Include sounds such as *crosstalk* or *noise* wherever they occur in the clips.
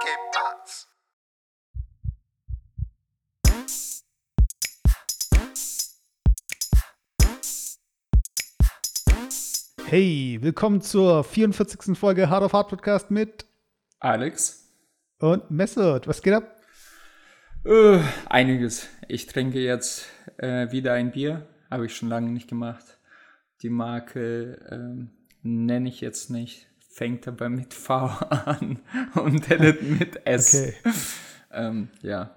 qué más. Hey, willkommen zur 44. Folge Hard of Hard Podcast mit Alex. und Messert. Was geht ab? Äh, einiges. Ich trinke jetzt äh, wieder ein Bier. Habe ich schon lange nicht gemacht. Die Marke ähm, nenne ich jetzt nicht. Fängt aber mit V *laughs* an und endet mit S. Okay. Ähm, ja,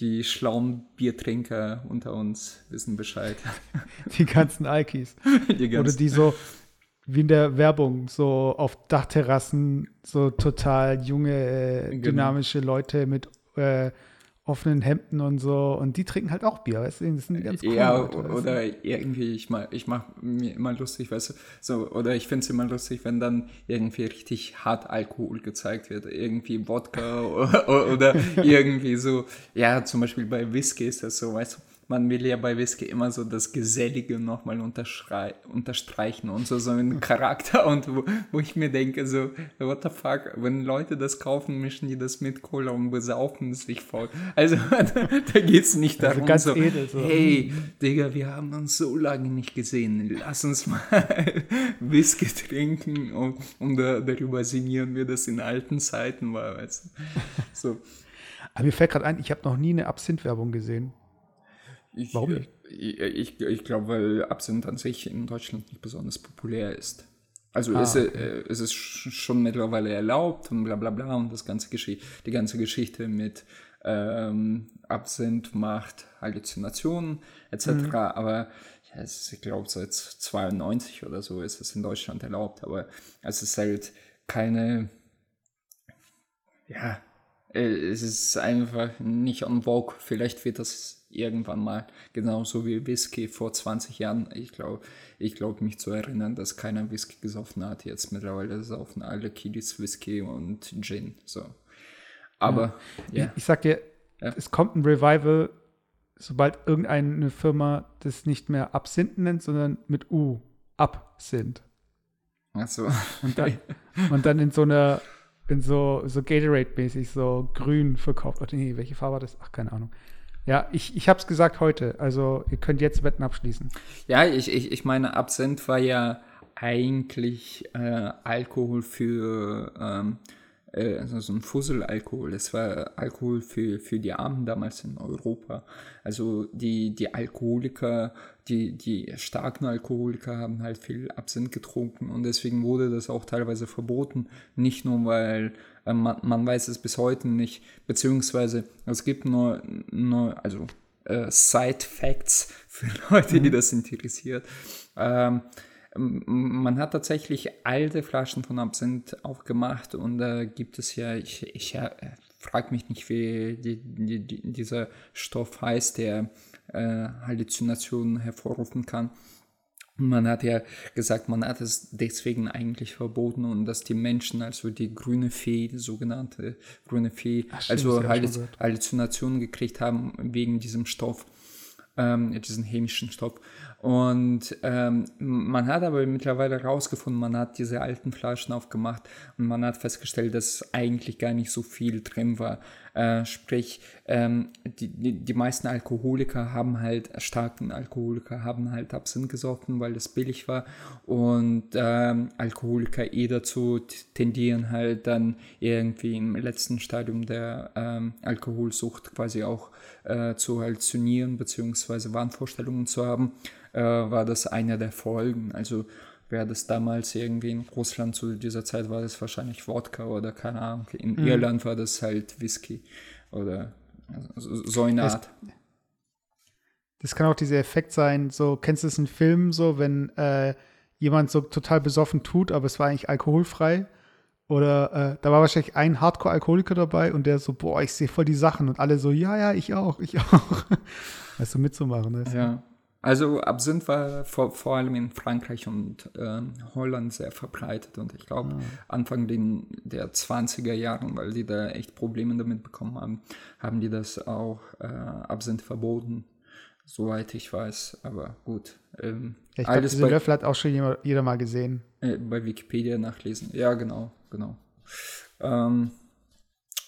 die schlauen Biertrinker unter uns wissen Bescheid. *laughs* Die ganzen Alkis. *laughs* Die Oder ganzen- die so, wie in der Werbung, so auf Dachterrassen, so total junge, äh, Genau. dynamische Leute mit äh, offenen Hemden und so. Und die trinken halt auch Bier, weißt du? Das sind die ganz coolen Ja, Leute, weißt du? oder irgendwie, ich mach, ich mach mir immer lustig, weißt du, so, oder ich finde es immer lustig, wenn dann irgendwie richtig hart Alkohol gezeigt wird, irgendwie Wodka *laughs* oder, oder irgendwie so, ja, zum Beispiel bei Whisky ist das so, weißt du, man will ja bei Whisky immer so das Gesellige nochmal unterstreichen und so, so einen Charakter und wo, wo ich mir denke, so, what the fuck, wenn Leute das kaufen, mischen die das mit Cola und besaufen sich voll. Also, *laughs* da geht es nicht Also darum, ganz so, edel, so. hey, Digga, wir haben uns so lange nicht gesehen. Lass uns mal *laughs* Whisky trinken und, und da, darüber sinnieren wir das in alten Zeiten war, weißt du. So. Aber mir fällt gerade ein, ich habe noch nie eine Absinth-Werbung gesehen. Ich, Warum nicht? Ich, ich, ich glaube, weil Absinth an sich in Deutschland nicht besonders populär ist. Also Ah, ist, äh, es ist sch- schon mittlerweile erlaubt und bla bla bla und das ganze Geschi die ganze Geschichte mit ähm, Absinth macht Halluzinationen etc. Mhm. Aber ja, es ist, ich glaube, seit 92 oder so ist es in Deutschland erlaubt. Aber es ist halt keine ja, äh, es ist einfach nicht on vogue. Vielleicht wird das irgendwann mal genauso wie Whisky vor 20 Jahren. Ich glaube, ich glaube mich zu erinnern, dass keiner Whisky gesoffen hat. Jetzt mittlerweile saufen alle Kiddies Whisky und Gin. So. Aber ja, Ich, ich sag dir, Ja. es kommt ein Revival, sobald irgendeine Firma das nicht mehr Absinth nennt, sondern mit U, Absinth. also Und dann, und dann in so einer, in so, so Gatorade-mäßig, so grün verkauft. Nee, welche Farbe war das? Ach, keine Ahnung. Ja, ich, ich hab's gesagt heute. Also, ihr könnt jetzt Wetten abschließen. Ja, ich, ich, ich meine, Absinth war ja eigentlich äh, Alkohol für, ähm, äh, also so ein Fusselalkohol. Es war Alkohol für, für die Armen damals in Europa. Also die, die Alkoholiker, die, die starken Alkoholiker haben halt viel Absinth getrunken und deswegen wurde das auch teilweise verboten. Nicht nur, weil äh, man, man weiß es bis heute nicht, beziehungsweise es gibt nur, nur also äh, Side Facts für *laughs* Leute, die das interessiert. Ähm, man hat tatsächlich alte Flaschen von Absinth auch gemacht und da gibt es ja, ich, ich äh, frage mich nicht, wie die, die, die, dieser Stoff heißt, der äh, Halluzinationen hervorrufen kann. Man hat ja gesagt, man hat es deswegen eigentlich verboten und dass die Menschen, also die grüne Fee, die sogenannte grüne Fee, Ach, stimmt, also Halluz. Halluzinationen gekriegt haben wegen diesem Stoff, ähm, diesen chemischen Stoff. Und ähm, man hat aber mittlerweile herausgefunden, man hat diese alten Flaschen aufgemacht und man hat festgestellt, dass eigentlich gar nicht so viel drin war. Äh, sprich, ähm, die, die, die meisten Alkoholiker haben halt, starken Alkoholiker haben halt Absinth gesoffen, weil es billig war. Und ähm, Alkoholiker eh dazu tendieren halt dann irgendwie im letzten Stadium der ähm, Alkoholsucht quasi auch äh, zu halluzinieren beziehungsweise Wahnvorstellungen zu haben, äh, war das einer der Folgen. Also wäre das damals irgendwie in Russland zu dieser Zeit war das wahrscheinlich Wodka oder keine Ahnung. In Irland war das halt Whisky oder so eine Art. Das kann auch dieser Effekt sein, so, kennst du es in Filmen so, wenn äh, jemand so total besoffen tut, aber es war eigentlich alkoholfrei? Oder äh, da war wahrscheinlich ein Hardcore-Alkoholiker dabei und der so, boah, ich sehe voll die Sachen und alle so, ja, ja, ich auch, ich auch. *laughs* Weißt du, mitzumachen. Weißt du? Ja. Also Absinth war vor, vor allem in Frankreich und ähm, Holland sehr verbreitet und ich glaube Anfang den, der 20er Jahren, weil die da echt Probleme damit bekommen haben, haben die das auch äh, Absinth verboten, soweit ich weiß. Aber gut, ähm, Ja, ich glaube, alles diese bei, Löffel hat auch schon jeder, jeder mal gesehen. äh, bei Wikipedia nachlesen. Ja, genau, genau. Ähm,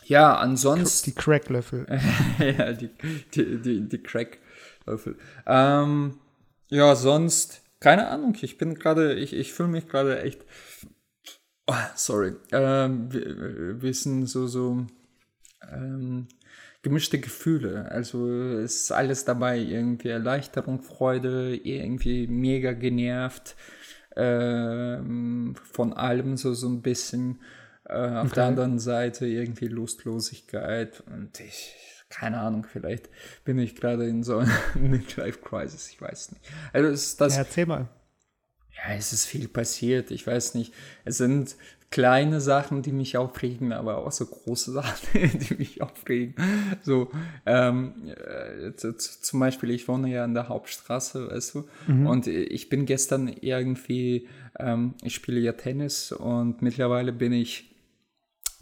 Ja, ansonsten. Die Cracklöffel. *laughs* ja, die, die, die, die Cracklöffel. Ähm, ja, sonst, keine Ahnung, ich bin gerade, ich, ich fühle mich gerade echt. Oh, sorry. Ähm, wir, wir sind so, so ähm, gemischte Gefühle. Also ist alles dabei, irgendwie Erleichterung, Freude, irgendwie mega genervt ähm, von allem so, so ein bisschen. Äh, auf Okay. der anderen Seite irgendwie Lustlosigkeit und ich, keine Ahnung, vielleicht bin ich gerade in so einer *laughs* Midlife-Crisis, ich weiß nicht. Also ist das, Ja, erzähl mal. ja, es ist viel passiert, ich weiß nicht. Es sind kleine Sachen, die mich aufregen, aber auch so große *laughs* Sachen, die mich aufregen. So, ähm, äh, zum Beispiel, ich wohne ja an der Hauptstraße, weißt du, und ich bin gestern irgendwie, ähm, ich spiele ja Tennis und mittlerweile bin ich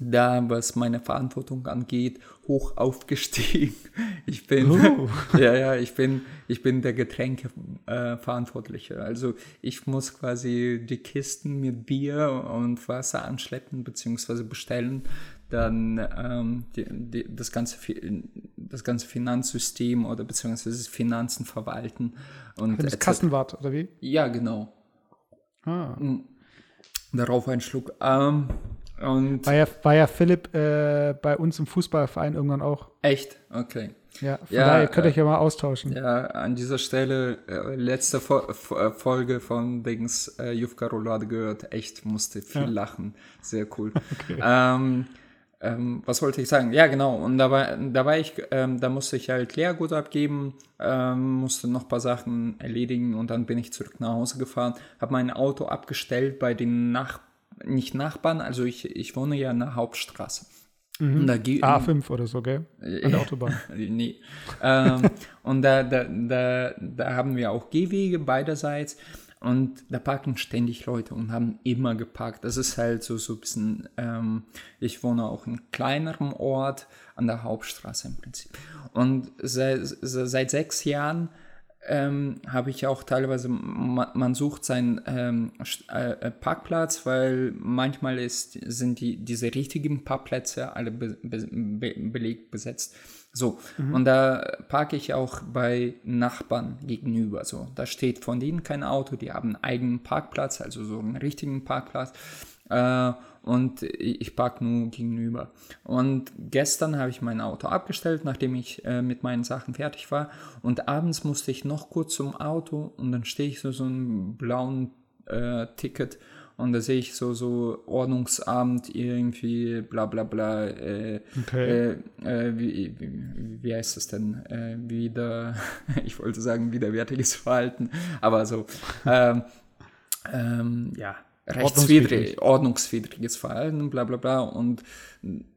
da, was meine Verantwortung angeht, hoch aufgestiegen. *laughs* Ich bin, Uh. *laughs* ja, ja, ich bin, ich bin der Getränkeverantwortliche. Äh, also ich muss quasi die Kisten mit Bier und Wasser anschleppen bzw. bestellen, dann ähm, die, die, das, ganze, das ganze Finanzsystem oder beziehungsweise Finanzen verwalten. Und etc. Kassenwart, oder wie? Ja, genau. Ah. Darauf ein Schluck. Ähm, und War ja, war ja Philipp äh, bei uns im Fußballverein irgendwann auch. echt, okay. Ja, von Ja, daher könnt ihr äh, euch ja mal austauschen. Ja, an dieser Stelle, äh, letzte Fo äh, Folge von Dings äh, Jufka Roulade gehört. Echt, musste viel Ja. lachen. Sehr cool. *laughs* ähm, ähm, was wollte ich sagen? Ja, genau. Und da war, da war ich, ähm, da musste ich halt Lehrgut abgeben, ähm, musste noch ein paar Sachen erledigen und dann bin ich zurück nach Hause gefahren, habe mein Auto abgestellt bei den Nach nicht Nachbarn, also ich, ich wohne ja in der Hauptstraße. Ge- A5 oder so, gell? An der Autobahn. *laughs* nee. ähm, und da, da, da, da haben wir auch Gehwege beiderseits. Und da parken ständig Leute und haben immer geparkt. Das ist halt so, so ein bisschen, ähm, ich wohne auch in kleinerem Ort an der Hauptstraße im Prinzip. Und seit, seit sechs Jahren ähm, habe ich auch teilweise, man, man sucht seinen ähm, äh, äh, Parkplatz, weil manchmal ist, sind die, diese richtigen Parkplätze alle be, be, be, belegt besetzt. So, und da parke ich auch bei Nachbarn gegenüber. So, da steht von denen kein Auto, die haben einen eigenen Parkplatz, also so einen richtigen Parkplatz. Äh, und ich parke nur gegenüber. Und gestern habe ich mein Auto abgestellt, nachdem ich äh, mit meinen Sachen fertig war. Und abends musste ich noch kurz zum Auto und dann stehe ich so so einem blauen äh, Ticket und da sehe ich so so Ordnungsamt irgendwie bla bla bla. Äh, Okay. äh, äh, wie, wie, wie heißt das denn? Äh, wieder, *laughs* ich wollte sagen widerwärtiges Verhalten, aber so, ähm, ähm, ja, rechtswidrig, ordnungswidriges Verhalten, bla bla bla. Und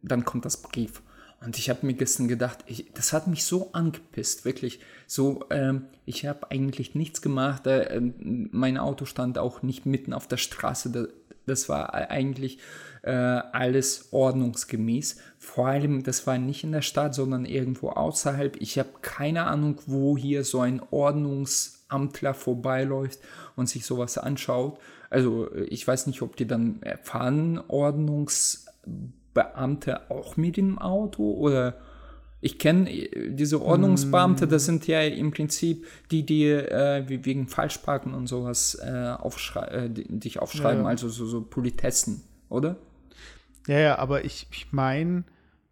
dann kommt das Brief. Und ich habe mir gestern gedacht, ich, das hat mich so angepisst, wirklich. So, ähm, ich habe eigentlich nichts gemacht. Äh, mein Auto stand auch nicht mitten auf der Straße. Da, das war eigentlich äh, alles ordnungsgemäß. Vor allem, das war nicht in der Stadt, sondern irgendwo außerhalb. Ich habe keine Ahnung, wo hier so ein Ordnungsamtler vorbeiläuft und sich sowas anschaut. Also ich weiß nicht, ob die dann erfahren, Ordnungsbeamte auch mit dem Auto oder ich kenne diese Ordnungsbeamte, das sind ja im Prinzip die, die äh, wegen Falschparken und sowas äh, aufschrei äh, dich aufschreiben, Ja. also so, so Politessen, oder? Ja, ja, aber ich, ich meine,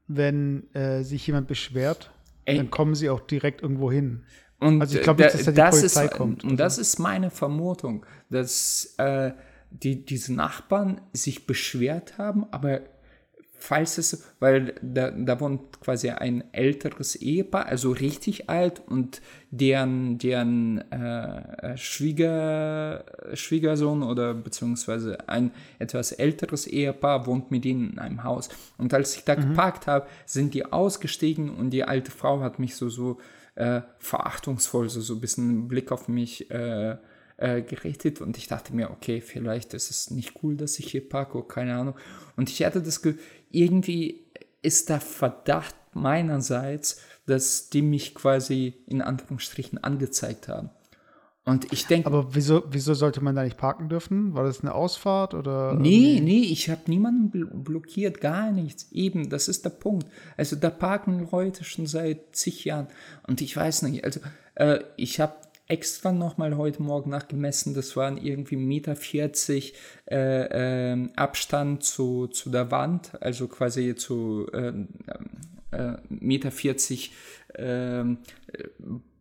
wenn äh, sich jemand beschwert, Ey. dann kommen sie auch direkt irgendwo hin. Und Also ich glaube nicht, dass da die das Polizei ist, kommt. Und das ist meine Vermutung, dass äh, die, diese Nachbarn sich beschwert haben, aber falls es, weil da, da wohnt quasi ein älteres Ehepaar, also richtig alt und deren, deren äh, Schwieger, Schwiegersohn oder beziehungsweise ein etwas älteres Ehepaar wohnt mit ihnen in einem Haus. Und als ich da geparkt habe, sind die ausgestiegen und die alte Frau hat mich so, so äh, verachtungsvoll, so, so ein bisschen einen Blick auf mich äh, äh, gerichtet und ich dachte mir, okay, vielleicht ist es nicht cool, dass ich hier parke, oder keine Ahnung. Und ich hatte das Gefühl, irgendwie ist der Verdacht meinerseits, dass die mich quasi in Anführungsstrichen angezeigt haben. Und ich denke. Aber wieso, wieso sollte man da nicht parken dürfen? War das eine Ausfahrt oder? Nee, nee, ich habe niemanden bl blockiert, gar nichts. Eben, das ist der Punkt. Also da parken Leute schon seit zig Jahren. Und ich weiß nicht, also äh, ich habe extra nochmal heute Morgen nachgemessen, das waren irgendwie 1,40 Meter äh, äh, Abstand zu, zu der Wand, also quasi zu äh, äh, Meter 40 äh,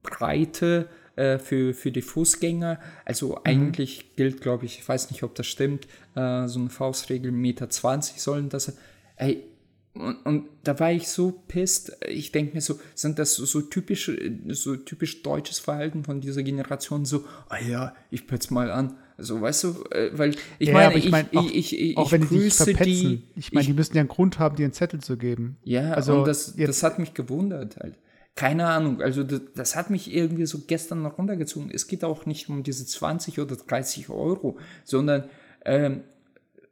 Breite äh, für, für die Fußgänger. Also mhm. eigentlich gilt, glaube ich, ich weiß nicht, ob das stimmt, äh, so eine Faustregel, Meter 20 sollen das. Ey, und, und, da war ich so pisst. Ich denke mir so, sind das so, so typisch, so typisch deutsches Verhalten von dieser Generation? So, ah ja, ich pütze mal an. Also, weißt du, äh, weil ich ja, meine, ich, mein, auch, ich, ich, auch wenn die dich verpetzen, die, ich meine, die müssen ja einen Grund haben, dir einen Zettel zu geben. Ja, also das, das hat mich gewundert halt. Keine Ahnung, also das, das, hat mich irgendwie so gestern noch runtergezogen. Es geht auch nicht um diese 20 oder 30 Euro, sondern ähm,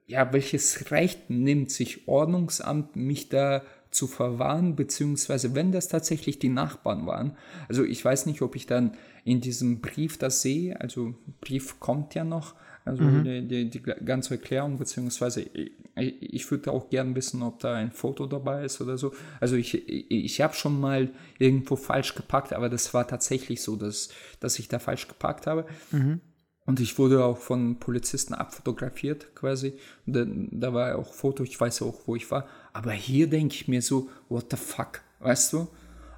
ja, welches Recht nimmt sich Ordnungsamt, mich da zu verwahren, beziehungsweise wenn das tatsächlich die Nachbarn waren. Also ich weiß nicht, ob ich dann in diesem Brief das sehe, also Brief kommt ja noch, also mhm. die, die, die, ganze Erklärung, beziehungsweise ich, ich würde auch gern wissen, ob da ein Foto dabei ist oder so. Also ich, ich, ich habe schon mal irgendwo falsch gepackt, aber das war tatsächlich so, dass, dass ich da falsch gepackt habe. Mhm. Und ich wurde auch von Polizisten abfotografiert quasi. Da, da war auch Foto, ich weiß auch, wo ich war. Aber hier denke ich mir so, what the fuck, weißt du?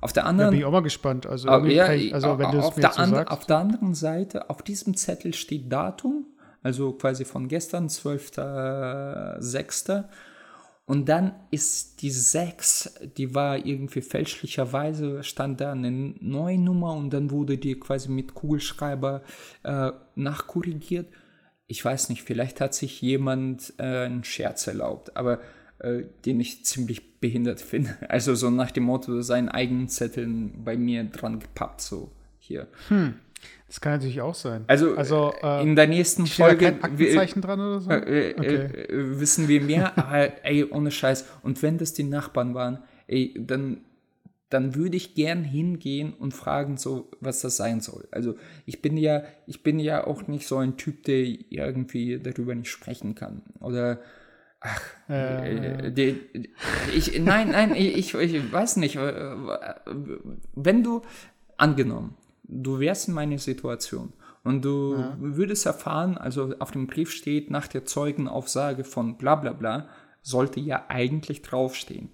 Auf der anderen. Da bin ich auch mal gespannt. Also, ja, ich, also wenn du es mir so sagst. Auf der anderen Seite, auf diesem Zettel steht Datum, also quasi von gestern, 12.06. Und dann ist die 6, die war irgendwie fälschlicherweise, stand da eine neue Nummer und dann wurde die quasi mit Kugelschreiber äh, nachkorrigiert. Ich weiß nicht, vielleicht hat sich jemand äh, einen Scherz erlaubt, aber äh, den ich ziemlich behindert *laughs* finde. Also so nach dem Motto, seinen eigenen Zetteln bei mir dran gepappt, so hier. Hm. Das kann natürlich auch sein. Also, also äh, in der nächsten Folge kein Aktenzeichen dran oder so? Äh, äh, okay. Äh, wissen wir mehr, *laughs* aber ey, ohne Scheiß. Und wenn das die Nachbarn waren, ey, dann, dann würde ich gern hingehen und fragen, so, was das sein soll. Also ich bin ja, ich bin ja auch nicht so ein Typ, der irgendwie darüber nicht sprechen kann. Oder Ach, äh, die, ich, nein, nein, ich, ich weiß nicht. Wenn du, angenommen, du wärst in meiner Situation und du ja. würdest erfahren, also auf dem Brief steht, nach der Zeugenaussage von bla bla bla, sollte ja eigentlich draufstehen.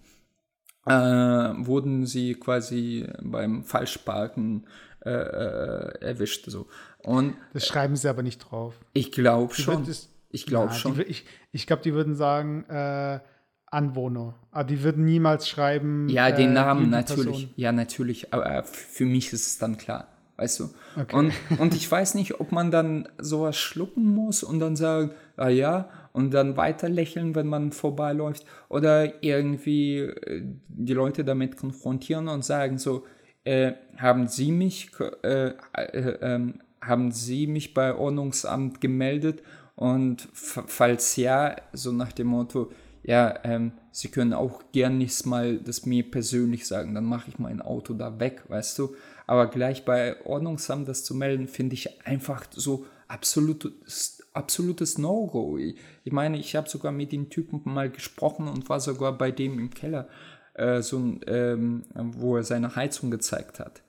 Äh, wurden sie quasi beim Falschparken äh, äh, erwischt. So. Und, das schreiben sie aber nicht drauf. Ich glaube schon. Es, ich glaube schon. Die, ich ich glaube, die würden sagen, äh, Anwohner. Aber die würden niemals schreiben. Ja, den äh, Namen natürlich. Person. Ja, natürlich. Aber für mich ist es dann klar weißt du. Okay. Und, *laughs* und ich weiß nicht, ob man dann sowas schlucken muss und dann sagen, ah ja, und dann weiter lächeln, wenn man vorbeiläuft, oder irgendwie äh, die Leute damit konfrontieren und sagen so, äh, haben Sie mich, äh, äh, ähm, haben Sie mich bei Ordnungsamt gemeldet und falls ja, so nach dem Motto, ja, ähm, Sie können auch gern nichts mal das mir persönlich sagen, dann mache ich mein Auto da weg, weißt du. Aber gleich bei Ordnungsamt das zu melden, finde ich einfach so absolutes, absolutes No-Go. Ich, ich, meine, ich habe sogar mit den Typen mal gesprochen und war sogar bei dem im Keller, äh, so, ähm, wo er seine Heizung gezeigt hat.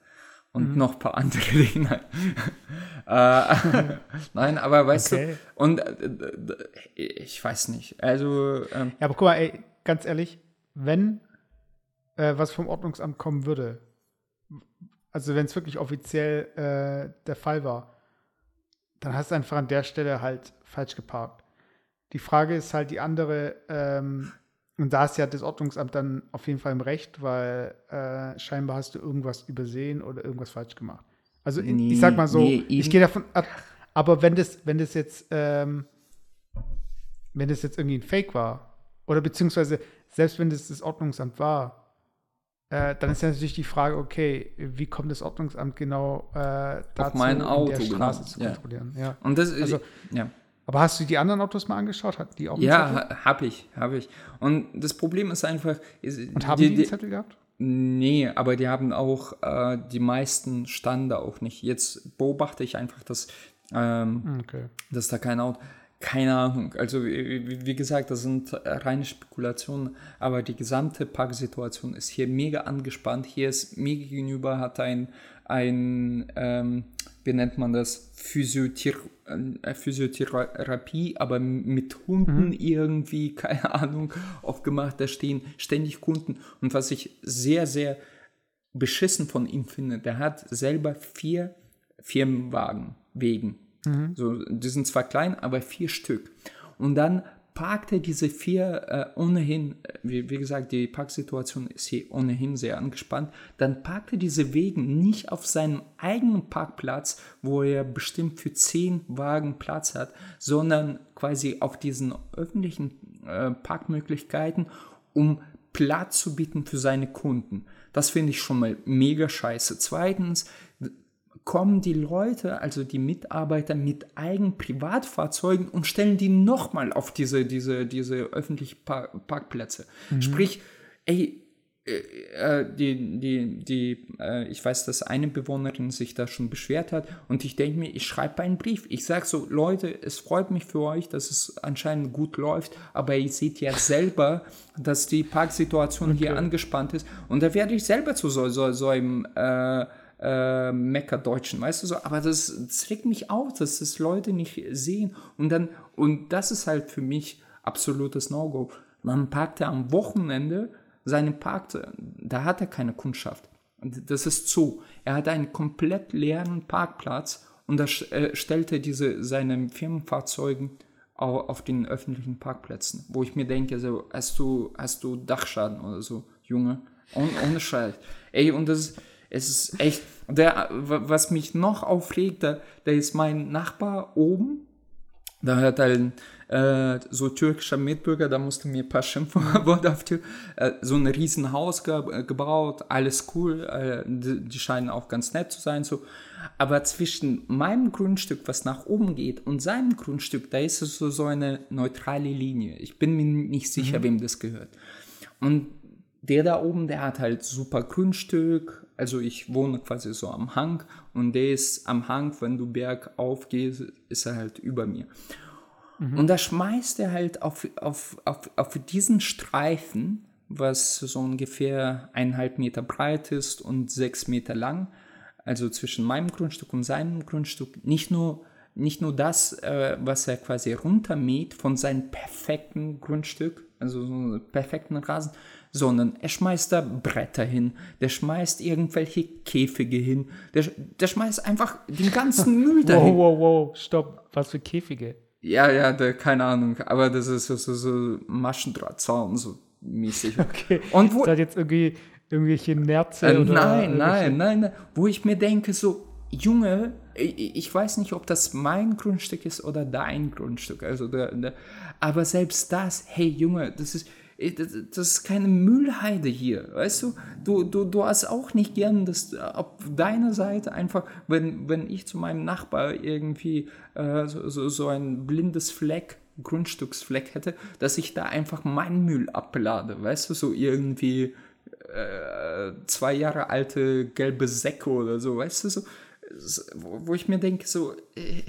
Und mhm. noch ein paar andere Dinge. *laughs* äh, *laughs* Nein, aber weißt okay. du, und äh, ich weiß nicht. Also. Ähm, ja, aber guck mal, ey, ganz ehrlich, wenn äh, was vom Ordnungsamt kommen würde, also wenn es wirklich offiziell äh, der Fall war, dann hast du einfach an der Stelle halt falsch geparkt. Die Frage ist halt die andere, ähm, und da ist ja das Ordnungsamt dann auf jeden Fall im Recht, weil äh, scheinbar hast du irgendwas übersehen oder irgendwas falsch gemacht. Also nee, ich sag mal so, nee, ich gehe davon ab, aber wenn das, wenn das jetzt, ähm, wenn das jetzt irgendwie ein Fake war, oder beziehungsweise selbst wenn das das Ordnungsamt war, äh, dann ist ja natürlich die Frage, okay, wie kommt das Ordnungsamt genau äh, dazu, Auf mein Auto, der genau. Straße genau. zu kontrollieren? Ja. ja. Und das, also, ja. Aber hast du die anderen Autos mal angeschaut? Hatten die auch Ja, habe ich, habe ich. Und das Problem ist einfach. Ist, Und haben die, die einen Zettel gehabt? Nee, aber die haben auch, äh, die meisten standen da auch nicht. Jetzt beobachte ich einfach, dass, ähm, Okay. dass da kein Auto, keine Ahnung. Also wie, gesagt, das sind reine Spekulationen, aber die gesamte Parksituation ist hier mega angespannt. Hier ist mir gegenüber hat ein, ein ähm, wie nennt man das, Physiothera äh, Physiotherapie, aber mit Hunden irgendwie, *laughs* keine Ahnung, aufgemacht. Da stehen ständig Kunden. Und was ich sehr, sehr beschissen von ihm finde, der hat selber vier Firmenwagen wegen. So, die sind zwar klein, aber vier Stück. Und dann parkt er diese vier äh, ohnehin, äh, wie, wie gesagt, die Parksituation ist hier ohnehin sehr angespannt, dann parkt er diese Wegen nicht auf seinem eigenen Parkplatz, wo er bestimmt für zehn Wagen Platz hat, sondern quasi auf diesen öffentlichen äh, Parkmöglichkeiten, um Platz zu bieten für seine Kunden. Das finde ich schon mal mega scheiße. Zweitens, kommen die Leute, also die Mitarbeiter mit eigenen Privatfahrzeugen und stellen die nochmal auf diese, diese, diese öffentlichen Par Parkplätze. Sprich, ey, äh, äh, die, die, die, äh, ich weiß, dass eine Bewohnerin sich da schon beschwert hat und ich denke mir, ich schreibe einen Brief. Ich sage so, Leute, es freut mich für euch, dass es anscheinend gut läuft, aber ihr seht ja selber, dass die Parksituation hier angespannt ist und da werde ich selber zu so, so, so einem äh, äh, Meckerdeutschen, weißt du so, aber das, regt mich auf, dass das Leute nicht sehen und dann, und das ist halt für mich absolutes No-Go. Man parkt er am Wochenende seinen Park, da hat er keine Kundschaft. Und Das ist so. Er hat einen komplett leeren Parkplatz und da äh, stellt er diese, seine Firmenfahrzeugen au- auf den öffentlichen Parkplätzen, wo ich mir denke, so, hast du, hast du Dachschaden oder so, Junge? Ohne Scheiß. Ey, und das ist, es ist echt, der, was mich noch aufregt, da, da ist mein Nachbar oben, da hat ein äh, so türkischer Mitbürger, da musste mir ein paar Schimpfworte *laughs* auf Tür, äh, so ein riesen Haus ge gebaut, alles cool, äh, die, die scheinen auch ganz nett zu sein, so. Aber zwischen meinem Grundstück, was nach oben geht, und seinem Grundstück, da ist es so, so eine neutrale Linie. Ich bin mir nicht sicher, wem das gehört. Und der da oben, der hat halt super Grundstück. Also ich wohne quasi so am Hang und der ist am Hang, wenn du bergauf gehst, ist er halt über mir. Und da schmeißt er halt auf, auf, auf, auf diesen Streifen, was so ungefähr eineinhalb Meter breit ist und sechs Meter lang, also zwischen meinem Grundstück und seinem Grundstück, nicht nur, nicht nur das, äh, was er quasi runtermäht von seinem perfekten Grundstück, also so einen perfekten Rasen, sondern er schmeißt da Bretter hin, der schmeißt irgendwelche Käfige hin, der, der schmeißt einfach den ganzen *laughs* Müll dahin. Wow, wow, wow, stopp. Was für Käfige? Ja, ja, da, keine Ahnung, aber das ist so, so, so Maschendrahtzaun, so mäßig. *laughs* Okay. Und wo, Ist das jetzt irgendwie irgendwelche Nerze? äh, oder nein, nein, nein, nein, wo ich mir denke, so, Junge, ich, weiß nicht, ob das mein Grundstück ist oder dein Grundstück, also der, der, aber selbst das, hey Junge, das ist, das, ist keine Müllheide hier, weißt du? Du, du, du hast auch nicht gern, dass äh, auf deiner Seite einfach, wenn, wenn ich zu meinem Nachbar irgendwie äh, so, so, so ein blindes Fleck, Grundstücksfleck hätte, dass ich da einfach meinen Müll ablade, weißt du, so irgendwie äh, zwei Jahre alte gelbe Säcke oder so, weißt du, so, so, wo, wo ich mir denke, so, äh,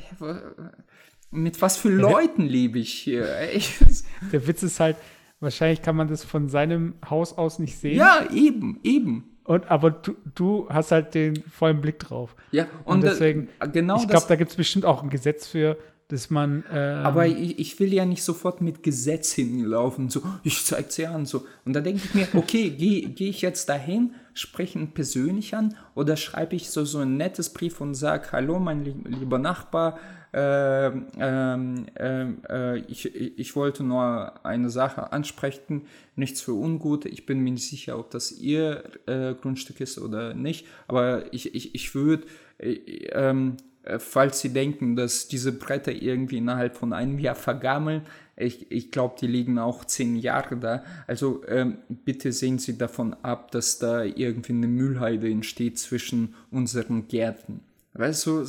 mit was für Leuten lebe ich hier? ey? *laughs* Der Witz ist halt, wahrscheinlich kann man das von seinem Haus aus nicht sehen. ja, eben, eben. Und, aber du, du hast halt den vollen Blick drauf. Ja, Und, und, da- deswegen, genau ich glaube, da gibt es bestimmt auch ein Gesetz für, dass man. ähm, Aber ich, ich will ja nicht sofort mit Gesetz hinlaufen, so, ich zeig's dir an, so. Und da denke ich mir, okay, *laughs* gehe geh ich jetzt dahin, spreche ihn persönlich an oder schreibe ich so, so ein nettes Brief und sage, hallo, mein lieb, lieber Nachbar, ähm, äh, ich, ich wollte nur eine Sache ansprechen, nichts für ungut. Ich bin mir nicht sicher, ob das Ihr äh, Grundstück ist oder nicht, aber ich, ich, ich würde, äh, ähm, äh, falls Sie denken, dass diese Bretter irgendwie innerhalb von einem Jahr vergammeln, ich, ich glaube, die liegen auch zehn Jahre da. Also ähm, bitte sehen Sie davon ab, dass da irgendwie eine Müllheide entsteht zwischen unseren Gärten. Weißt du,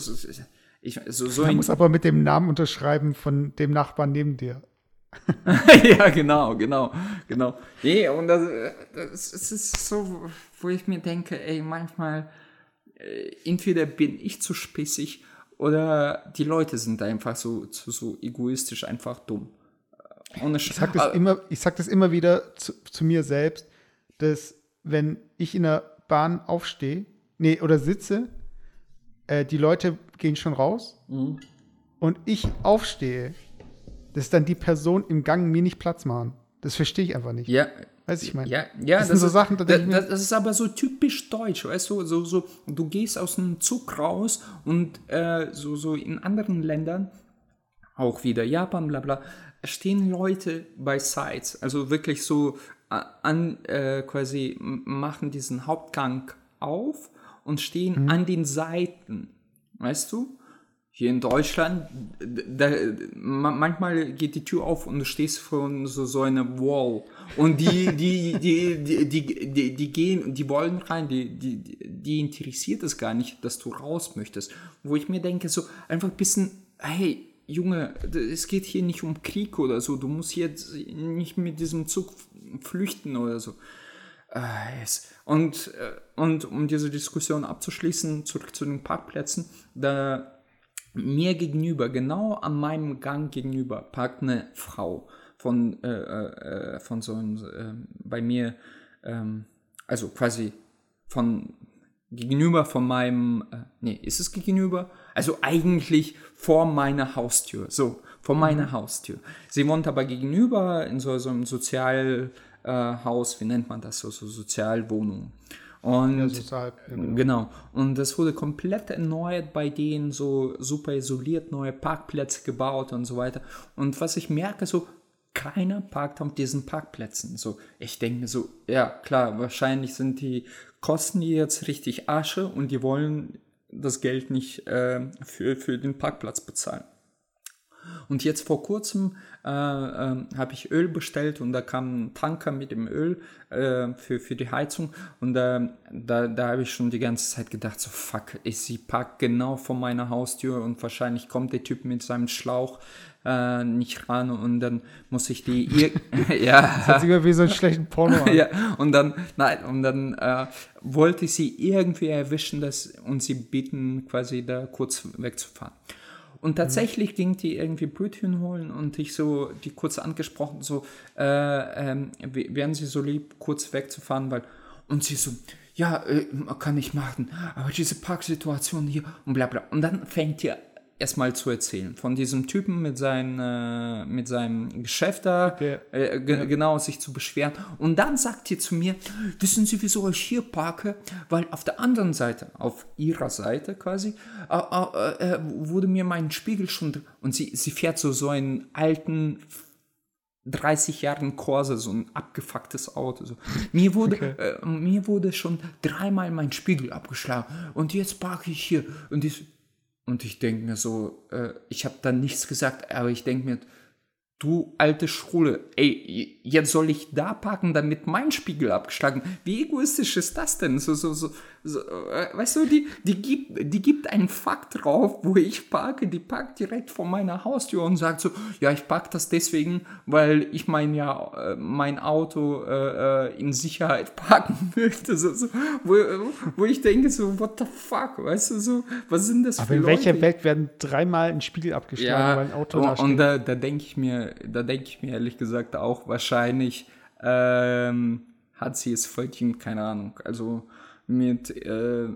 ich, so, so man muss aber mit dem Namen unterschreiben von dem Nachbarn neben dir. *laughs* ja, genau, genau, genau. Nee, und das, das, das, ist so, wo ich mir denke, ey, manchmal, äh, entweder bin ich zu spissig oder die Leute sind einfach so, so, so egoistisch, einfach dumm. Ohne ich sag das, immer, ich sag das immer wieder zu, zu mir selbst, dass wenn ich in der Bahn aufstehe, nee, oder sitze, äh, die Leute gehen schon raus mhm. und ich aufstehe, dass dann die Person im Gang mir nicht Platz machen. Das verstehe ich einfach nicht. Ja. Weiß ich meine. Ja, ja, das, das sind so ist, Sachen, da das, das ist aber so typisch deutsch, weißt du, so, so, du gehst aus einem Zug raus und äh, so, so in anderen Ländern, auch wieder Japan, bla bla, stehen Leute bei Sides, also wirklich so äh, an, äh, quasi machen diesen Hauptgang auf und stehen mhm. an den Seiten, weißt du? Hier in Deutschland, da, manchmal geht die Tür auf und du stehst vor so, so einer Wall. Und die, *laughs* die, die, die, die, die, die gehen, die wollen rein, die, die, die interessiert es gar nicht, dass du raus möchtest. Wo ich mir denke, so einfach ein bisschen, hey, Junge, es geht hier nicht um Krieg oder so, du musst jetzt nicht mit diesem Zug flüchten oder so. Äh, und, äh, und um diese Diskussion abzuschließen, zurück zu den Parkplätzen, da mir gegenüber, genau an meinem Gang gegenüber, parkt eine Frau von, äh, äh, von so einem, äh, bei mir, ähm, also quasi von gegenüber von meinem, äh, nee, ist es gegenüber? Also eigentlich vor meiner Haustür, so, vor meiner mhm. Haustür. Sie wohnt aber gegenüber in so, so einem Sozialhaus, äh, wie nennt man das, so, so Sozialwohnung. Und ja, sozial, ja, genau. genau. Und das wurde komplett erneuert bei denen, so super isoliert, neue Parkplätze gebaut und so weiter. Und was ich merke, so keiner parkt auf diesen Parkplätzen. So, ich denke so, ja klar, wahrscheinlich sind die Kosten jetzt richtig Asche und die wollen das Geld nicht äh, für, für den Parkplatz bezahlen. Und jetzt vor kurzem äh, äh, habe ich Öl bestellt und da kam ein Tanker mit dem Öl äh, für, für die Heizung. Und da, da habe ich schon die ganze Zeit gedacht, so fuck, ich sie parkt genau vor meiner Haustür und wahrscheinlich kommt der Typ mit seinem Schlauch äh, nicht ran und dann muss ich die *laughs* *laughs* ja das hört sich wie so einen schlechten Porno an. *laughs* ja und dann nein und dann äh, wollte ich sie irgendwie erwischen dass, und sie bitten quasi da kurz wegzufahren und tatsächlich mhm. ging die irgendwie Brötchen holen und ich so die kurz angesprochen, so, äh, ähm, wären sie so lieb, kurz wegzufahren, weil, und sie so, ja, äh, kann ich machen, aber diese Parksituation hier und bla bla. Und dann fängt ihr erstmal zu erzählen. Von diesem Typen mit, seinen, äh, mit seinem Geschäft da, okay. äh, ja. genau, sich zu beschweren. Und dann sagt ihr zu mir, wissen Sie, wieso ich hier parke? Weil auf der anderen Seite, auf ihrer Seite quasi, äh, äh, äh wurde mir mein Spiegel schon, und sie, sie fährt so, so einen alten 30 Jahren Corsa, so ein abgefucktes Auto. So. Mir, wurde, okay. äh, mir wurde schon dreimal mein Spiegel abgeschlagen und jetzt parke ich hier und ich, und ich denke mir so, äh, ich habe da nichts gesagt, aber ich denke mir, du alte Schule, ey, jetzt soll ich da parken, damit mein Spiegel abgeschlagen. Wie egoistisch ist das denn? So, so, so, so, äh, weißt du, die, die, gibt, die gibt einen Fakt drauf, wo ich parke, die parkt direkt vor meiner Haustür und sagt so, ja, ich parke das deswegen, weil ich mein ja äh, mein Auto äh, äh in Sicherheit *laughs* parken möchte. So, so, wo, wo ich denke so, what the fuck, weißt du, so, was sind das Aber für in Leute? welcher Welt werden dreimal ein Spiegel abgeschlagen, ja, weil ein Auto da? Und da, da denke ich mir, da denke ich mir ehrlich gesagt auch wahrscheinlich, ähm, hat sie es verdient, keine Ahnung. Also mit, äh,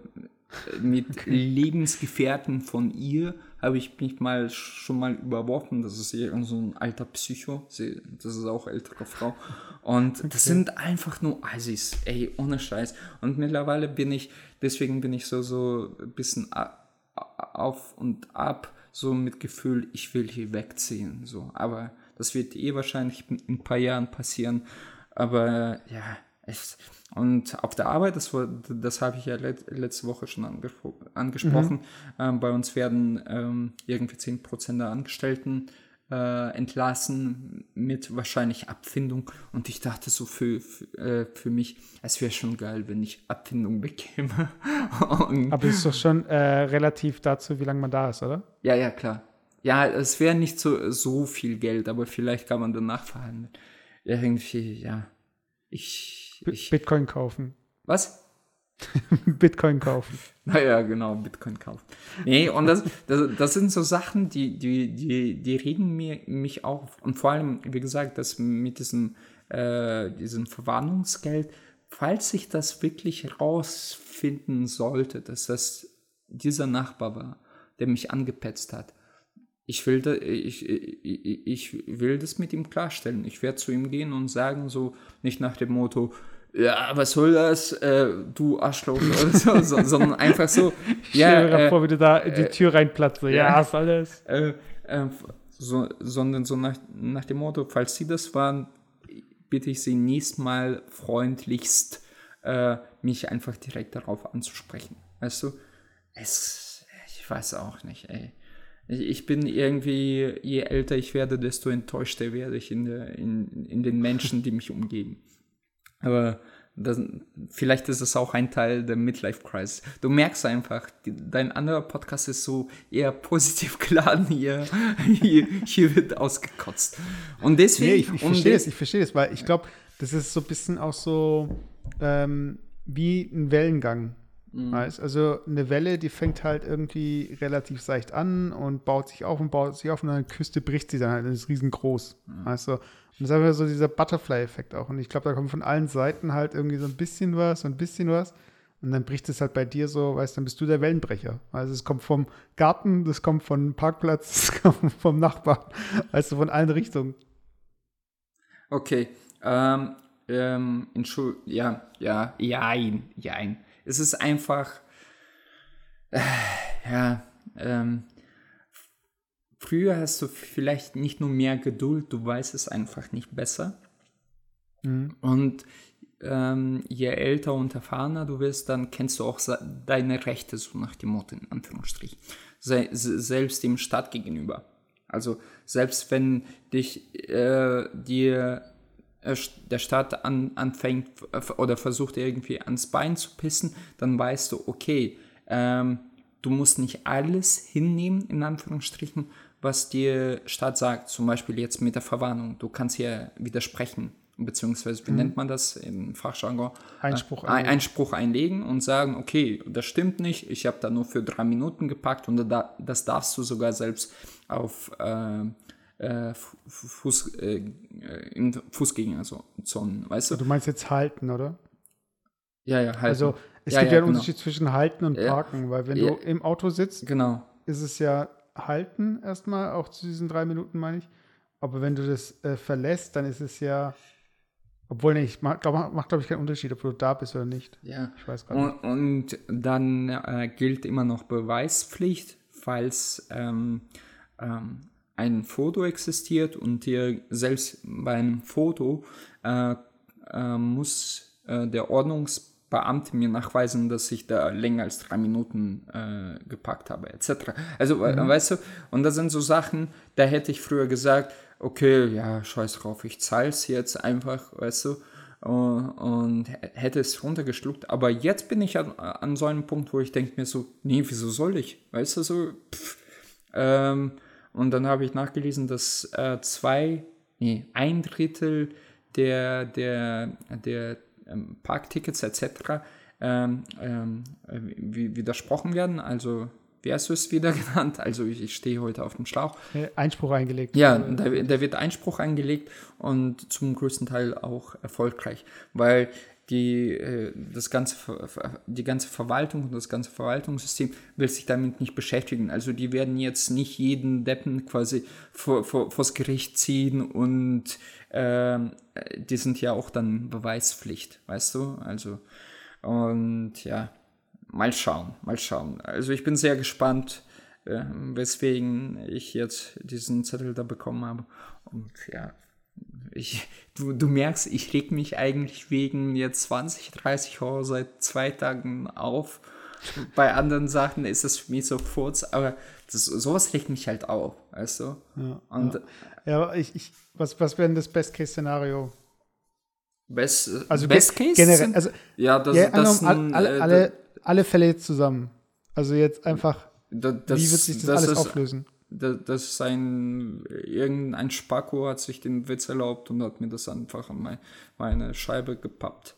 mit okay. Lebensgefährten von ihr habe ich mich mal schon mal überworfen. Das ist eher so ein alter Psycho. Sie, das ist auch ältere Frau. Und okay. das sind einfach nur Assis, ey, ohne Scheiß. Und mittlerweile bin ich, deswegen bin ich so, so ein bisschen auf und ab, so mit Gefühl, ich will hier wegziehen. So. Aber das wird eh wahrscheinlich in ein paar Jahren passieren. Aber ja, echt. Und auf der Arbeit, das, das habe ich ja let, letzte Woche schon angespro angesprochen, mhm. ähm, bei uns werden ähm, irgendwie 10% der Angestellten äh, entlassen mit wahrscheinlich Abfindung. Und ich dachte so für, für, äh, für mich, es wäre schon geil, wenn ich Abfindung bekäme. *laughs* Aber ist doch schon äh, relativ dazu, wie lange man da ist, oder? Ja, ja, klar. Ja, es wäre nicht so, so viel Geld, aber vielleicht kann man danach verhandeln. Irgendwie, ja. Ich. ich Bitcoin kaufen. Was? *laughs* Bitcoin kaufen. Naja, genau, Bitcoin kaufen. Nee, und das, das, das sind so Sachen, die, die, die, die regen mir, mich auf. Und vor allem, wie gesagt, das mit diesem, äh, diesem Verwarnungsgeld, falls ich das wirklich rausfinden sollte, dass das dieser Nachbar war, der mich angepetzt hat, ich will, da, ich, ich, ich will das mit ihm klarstellen. Ich werde zu ihm gehen und sagen, so nicht nach dem Motto, ja, was soll das, äh, du Arschloch, so, so, sondern einfach so, *laughs* ich ja. Stell mir äh, vor, wie du da in die äh, Tür reinplatzt, ja, ja, was das? Äh, äh, so, sondern so nach, nach dem Motto, falls sie das waren, bitte ich sie nächstes Mal freundlichst, äh, mich einfach direkt darauf anzusprechen. Weißt du, es, ich weiß auch nicht, ey. Ich bin irgendwie, je älter ich werde, desto enttäuschter werde ich in, der, in, in den Menschen, die mich umgeben. Aber das, vielleicht ist es auch ein Teil der Midlife Crisis. Du merkst einfach, die, dein anderer Podcast ist so eher positiv *laughs* geladen, hier, hier, hier wird ausgekotzt. Und deswegen. Nee, ich, ich verstehe es, ich verstehe es, weil ich glaube, das ist so ein bisschen auch so ähm, wie ein Wellengang. Mhm. Weißt? Also eine Welle, die fängt halt irgendwie relativ seicht an und baut sich auf und baut sich auf und an der Küste bricht sie dann halt und ist riesengroß. Mhm. Weißt du? Und das ist einfach so dieser Butterfly-Effekt auch. Und ich glaube, da kommt von allen Seiten halt irgendwie so ein bisschen was, und ein bisschen was. Und dann bricht es halt bei dir so, weißt du, dann bist du der Wellenbrecher. Also es kommt vom Garten, das kommt vom Parkplatz, *laughs* das kommt vom Nachbarn. Also von allen Richtungen. Okay. Ähm, ähm, Entschuldigung, ja, ja, jein, jein. Es ist einfach, äh, ja, ähm, Früher hast du vielleicht nicht nur mehr Geduld, du weißt es einfach nicht besser. Mhm. Und ähm, je älter und erfahrener du wirst, dann kennst du auch deine Rechte, so nach dem Motto in Anführungsstrichen. Se selbst dem Staat gegenüber. Also selbst wenn dich äh, dir der Staat an, anfängt oder versucht irgendwie ans Bein zu pissen, dann weißt du, okay, ähm, du musst nicht alles hinnehmen, in Anführungsstrichen, was die Staat sagt, zum Beispiel jetzt mit der Verwarnung. Du kannst hier widersprechen, beziehungsweise, wie mhm. nennt man das im Fachjargon? Einspruch, äh, einlegen. Einspruch einlegen und sagen, okay, das stimmt nicht, ich habe da nur für drei Minuten gepackt und da, das darfst du sogar selbst auf äh, äh, Fuß, äh, in Fußgängerzonen, weißt du? Du meinst jetzt halten, oder? Ja, ja, halten. Also es ja, gibt ja, einen genau. Unterschied zwischen halten und parken, weil wenn du im Auto sitzt, genau. ist es ja halten erstmal, auch zu diesen drei Minuten meine ich. Aber wenn du das äh, verlässt, dann ist es ja, obwohl nicht, macht glaube macht, glaub ich keinen Unterschied, ob du da bist oder nicht. Ja. Ich weiß gar nicht. Und, und dann äh, gilt immer noch Beweispflicht, falls ähm, ähm, ein Foto existiert und dir selbst beim Foto äh, äh muss äh, der Ordnungs Beamte mir nachweisen, dass ich da länger als drei Minuten äh, gepackt habe, etc. Also, mhm. weißt du, und das sind so Sachen, da hätte ich früher gesagt, okay, ja, scheiß drauf, ich zahle es jetzt einfach, weißt du, und hätte es runtergeschluckt. Aber jetzt bin ich an, an so einem Punkt, wo ich denke mir so, nee, wieso soll ich? Weißt du, so, pff. Ähm, und dann habe ich nachgelesen, dass äh, zwei, nee, ein Drittel der, der, der ähm, Parktickets etc. Ähm, ähm, widersprochen werden. Also wie hast du es wieder *laughs* genannt? Also ich, ich stehe heute auf dem Schlauch. Einspruch eingelegt. Ja, da, da, wird Einspruch eingelegt und zum größten Teil auch erfolgreich, weil die, äh, das ganze, die ganze Verwaltung und das ganze Verwaltungssystem will sich damit nicht beschäftigen. Also die werden jetzt nicht jeden Deppen quasi vor, vor, vors Gericht ziehen und äh, die sind ja auch dann Beweispflicht, weißt du? Also und ja, mal schauen, mal schauen. Also ich bin sehr gespannt, äh, weswegen ich jetzt diesen Zettel da bekommen habe. Und ja, ich, du, du merkst, ich reg mich eigentlich wegen jetzt 20, 30 Euro seit zwei Tagen auf. Bei anderen Sachen ist es für mich so kurz, aber das, sowas regt mich halt auf, weißt du? Ja, Und, ja. ja ich, ich, was, was wäre denn das Best-Case-Szenario? Best, also Best Case? Generell, also, ja, das, ja, das ein, alle, alle, alle Fälle jetzt zusammen. Also jetzt einfach, das, wie wird sich das, das alles ist, auflösen? Dass sein irgendein Spacko hat sich den Witz erlaubt und hat mir das einfach an meine, Scheibe gepappt.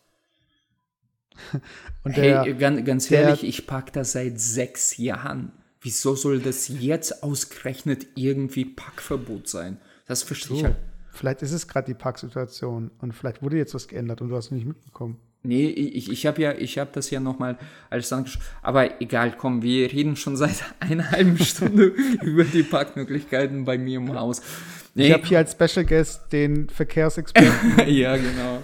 *laughs* Und der, hey, ganz, ganz ehrlich, ich pack das seit sechs Jahren. Wieso soll das jetzt ausgerechnet irgendwie Packverbot sein? Das verstehe so, ich halt. Vielleicht ist es gerade die Packsituation und vielleicht wurde jetzt was geändert und du hast nicht mitbekommen. Nee, ich, ich habe ja, ich habe das ja nochmal alles angeschaut. Aber egal, komm, wir reden schon seit *laughs* einer halben Stunde *laughs* über die Parkmöglichkeiten bei mir im Haus. Nee. Ich habe hier als Special Guest den Verkehrsexperten. *laughs* ja, genau.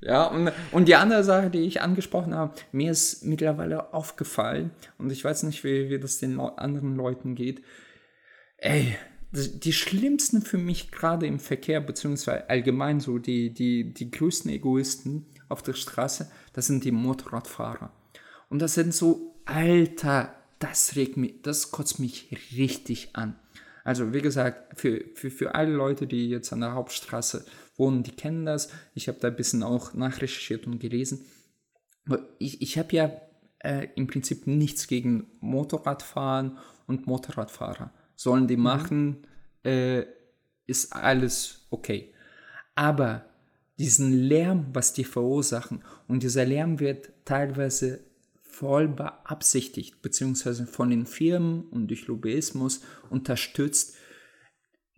Ja, und, und die andere Sache, die ich angesprochen habe, mir ist mittlerweile aufgefallen, und ich weiß nicht, wie, wie das den anderen Leuten geht. Ey, die schlimmsten für mich gerade im Verkehr, beziehungsweise allgemein so die, die, die größten Egoisten auf der Straße, das sind die Motorradfahrer. Und das sind so, Alter, das regt mich, das kotzt mich richtig an. Also, wie gesagt, für, für, für alle Leute, die jetzt an der Hauptstraße wohnen, die kennen das. Ich habe da ein bisschen auch nachrecherchiert und gelesen. Ich, ich habe ja äh, im Prinzip nichts gegen Motorradfahren und Motorradfahrer sollen die mhm. machen, äh, ist alles okay. Aber diesen Lärm, was die verursachen, und dieser Lärm wird teilweise voll beabsichtigt, beziehungsweise von den Firmen und durch Lobbyismus unterstützt,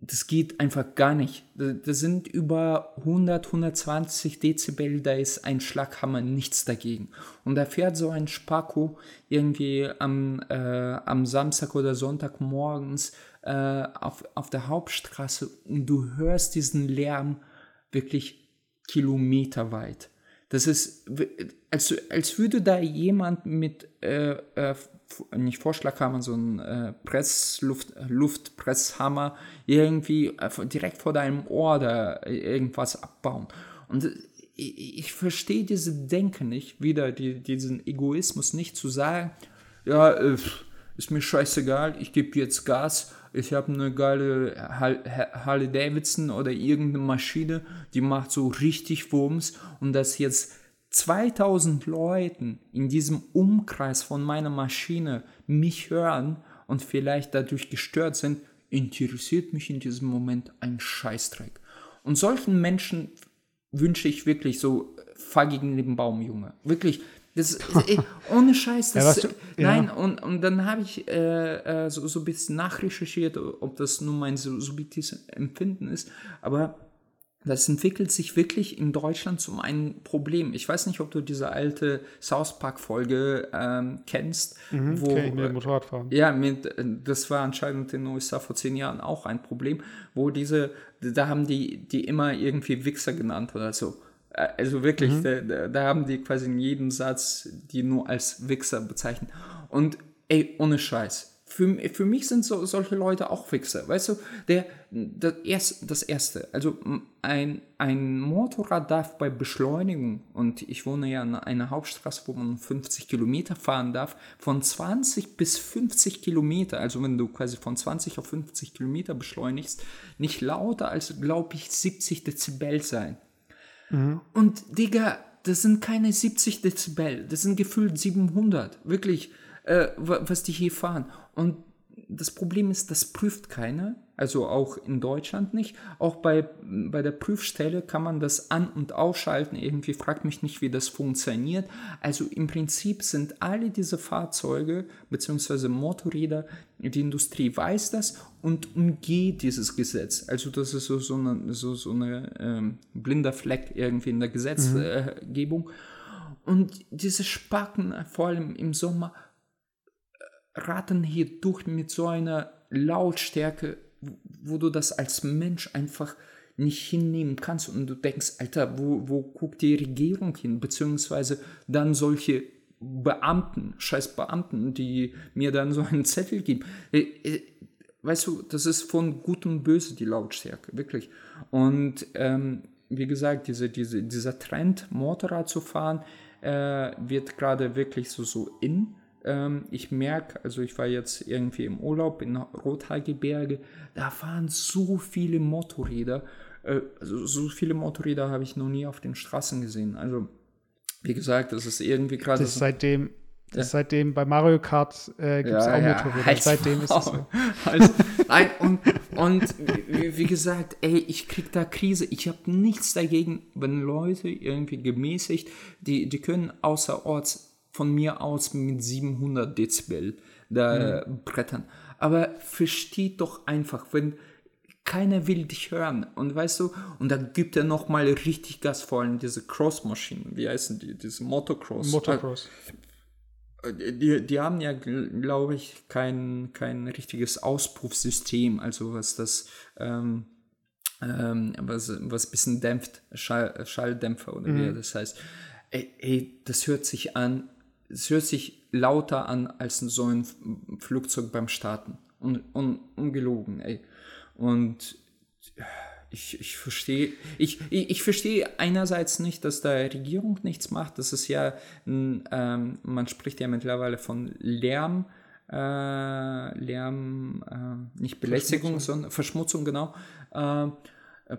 das geht einfach gar nicht. Das sind über 100, 120 Dezibel, da ist ein Schlaghammer nichts dagegen. Und da fährt so ein Spacko irgendwie am, äh, am Samstag oder Sonntag morgens äh, auf, auf der Hauptstraße und du hörst diesen Lärm wirklich kilometerweit. Das ist, als, als würde da jemand mit äh, äh, nicht Vorschlaghammer, so ein äh, Pressluft, Luftpresshammer irgendwie äh, direkt vor deinem Ohr da irgendwas abbauen. Und ich, ich verstehe diese Denke nicht, wieder die, diesen Egoismus nicht zu sagen, ja, äh, ist mir scheißegal, ich gebe jetzt Gas, ich habe eine geile Harley Davidson oder irgendeine Maschine, die macht so richtig Wumms und das jetzt 2000 Leuten in diesem Umkreis von meiner Maschine mich hören und vielleicht dadurch gestört sind, interessiert mich in diesem Moment ein Scheißdreck. Und solchen Menschen wünsche ich wirklich so fahr gegen den Baum, Junge. Wirklich, das ey, ohne Scheiß. Das, ja, nein, ja. und, und dann habe ich äh, äh, so, so ein bisschen nachrecherchiert, ob das nur mein subjektives Empfinden ist, aber das entwickelt sich wirklich in Deutschland zum ein Problem. Ich weiß nicht, ob du diese alte South Park Folge ähm, kennst, mhm, wo okay, mit Motorradfahren. Ja, mit, das war anscheinend in den USA vor zehn Jahren auch ein Problem, wo diese, da haben die die immer irgendwie Wichser genannt oder so. Äh, also wirklich, mhm. da, da haben die quasi in jedem Satz die nur als Wichser bezeichnet. Und ey, ohne Scheiß für, für mich sind so, solche Leute auch Fixer. Weißt du, der, das, erst, das Erste, also ein, ein Motorrad darf bei Beschleunigung, und ich wohne ja an einer Hauptstraße, wo man 50 Kilometer fahren darf, von 20 bis 50 Kilometer, also wenn du quasi von 20 auf 50 Kilometer beschleunigst, nicht lauter als, glaube ich, 70 Dezibel sein. Mhm. Und Digga, das sind keine 70 Dezibel, das sind gefühlt 700, wirklich äh, was die hier fahren. Und das Problem ist, das prüft keiner, also auch in Deutschland nicht. Auch bei, bei der Prüfstelle kann man das an- und ausschalten. Irgendwie fragt mich nicht, wie das funktioniert. Also im Prinzip sind alle diese Fahrzeuge bzw. Motorräder, die Industrie weiß das und umgeht dieses Gesetz. Also das ist so, so eine, so, so eine ähm, blinder Fleck irgendwie in der Gesetzgebung. Mhm. Und diese Spacken, vor allem im Sommer, raten hier durch mit so einer Lautstärke, wo du das als Mensch einfach nicht hinnehmen kannst und du denkst, Alter, wo, wo guckt die Regierung hin? Beziehungsweise dann solche Beamten, scheiß Beamten, die mir dann so einen Zettel geben. Äh, äh, weißt du, das ist von Gut und Böse die Lautstärke, wirklich. Und ähm, wie gesagt, diese, diese, dieser Trend, Motorrad zu fahren, äh, wird gerade wirklich so, so in ähm, ich merke, also ich war jetzt irgendwie im Urlaub in Rothaargebirge, da fahren so viele Motorräder. Äh, also so viele Motorräder habe ich noch nie auf den Straßen gesehen. Also wie gesagt, das ist irgendwie gerade. Das seitdem, Das seitdem bei Mario Kart äh, gibt es Ja, auch ja, Motorräder. halt's seitdem ist es so. Also, *laughs* nein, und, und wie, wie gesagt, ey, ich krieg da Krise. Ich habe nichts dagegen, wenn Leute irgendwie gemäßigt, die, die können außerorts von mir aus mit 700 Dezibel da äh, brettern. Aber versteht doch einfach, wenn keiner will dich hören. Und weißt du, und da gibt er noch mal richtig Gas, vor allem diese Cross-Maschinen. Wie heißen die? Diese Motocross. Motocross. Die, die haben ja, glaube ich, kein, kein richtiges Auspuffsystem, also was das, ähm, ähm, was, was bisschen dämpft, Schall, Schalldämpfer oder wie das heißt. Ey, ey, das hört sich an, es hört sich lauter an als so ein Flugzeug beim Starten. Und, und ungelogen, ey. Und ich, ich verstehe, ich, ich, ich verstehe einerseits nicht, dass da Regierung nichts macht. Das ist ja, ähm, man spricht ja mittlerweile von Lärm, äh, Lärm, äh, nicht Belästigung, sondern Verschmutzung, genau. Äh,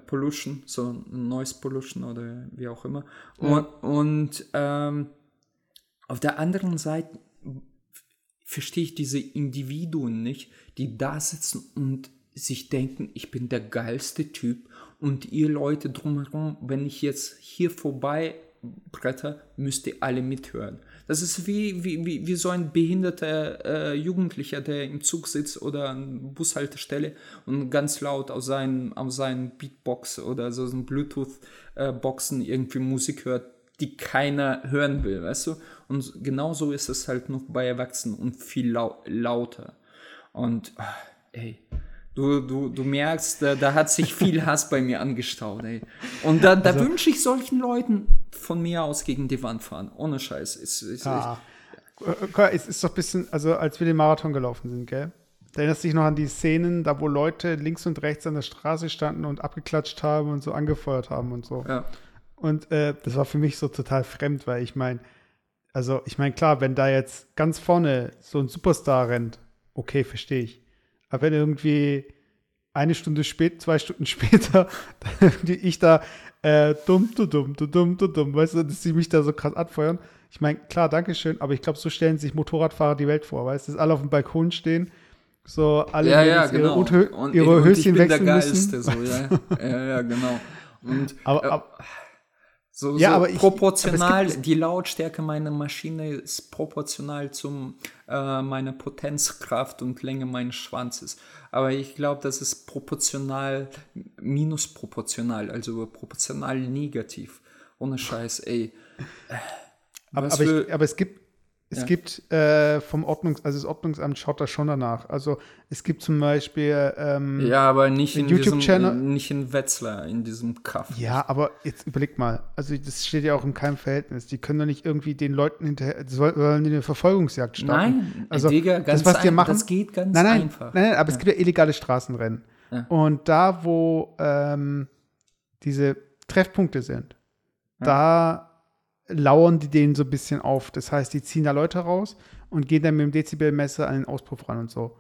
Pollution, so Noise Pollution oder wie auch immer. Und, und ähm, auf der anderen Seite verstehe ich diese Individuen nicht, die da sitzen und sich denken, ich bin der geilste Typ und ihr Leute drumherum, wenn ich jetzt hier vorbei bretter, müsst ihr alle mithören. Das ist wie, wie, wie, wie so ein behinderter äh, Jugendlicher, der im Zug sitzt oder an Bushaltestelle und ganz laut aus seinen, aus seinen Beatbox oder so Bluetooth-Boxen irgendwie Musik hört, die keiner hören will, weißt du? Und genauso ist es halt noch bei Erwachsenen und viel lau lauter. Und, ah, ey, du, du, du merkst, da, da hat sich viel Hass bei mir angestaut, ey. Und da, da wünsche ich solchen Leuten von mir aus gegen die Wand fahren. Ohne Scheiß. Ist, ist, Ah. Äh, guck, Es ist doch ein bisschen, also als wir den Marathon gelaufen sind, gell? Da erinnerst du dich noch an die Szenen, da wo Leute links und rechts an der Straße standen und abgeklatscht haben und so angefeuert haben und so. ja. Und äh, das war für mich so total fremd, weil ich meine, also ich meine, klar, wenn da jetzt ganz vorne so ein Superstar rennt, okay, verstehe ich. Aber wenn irgendwie eine Stunde später, zwei Stunden *laughs* später, die ich da äh, dumm, du dumm, du dumm, du dumm, weißt du, dass sie mich da so krass anfeuern. Ich meine, klar, Dankeschön, aber ich glaube, so stellen sich Motorradfahrer die Welt vor, weißt du, dass alle auf dem Balkon stehen, so alle Ja, ja, ihre, genau. Unhö- Und- ihre und Höschen wechseln müssen. so, ja. *laughs* ja, ja, genau. Und Aber, äh, aber So, Ja, so aber ich- proportional, aber es gibt- die Lautstärke meiner Maschine ist proportional zum äh, meiner Potenzkraft und Länge meines Schwanzes. Aber ich glaube, das ist proportional, minusproportional, also proportional negativ. Ohne Scheiß, ey. Aber, aber, ich, aber es gibt, es Ja. gibt äh, vom Ordnungs, also das Ordnungsamt schaut da schon danach. Also es gibt zum Beispiel, ähm, ja. Ja, aber nicht in diesem, YouTube-Channel- nicht in Wetzlar, in diesem Kaff. aber jetzt überleg mal, also das steht ja auch in keinem Verhältnis. Die können doch nicht irgendwie den Leuten hinterher, sollen die eine Verfolgungsjagd starten. Nein, also Digga, das, was die machen, das geht ganz nein, nein, einfach. Nein, nein, aber es gibt ja illegale Straßenrennen. Ja. Und da, wo ähm, diese Treffpunkte sind, da lauern die denen so ein bisschen auf. Das heißt, die ziehen da Leute raus und gehen dann mit dem Dezibelmesser an den Auspuff ran und so.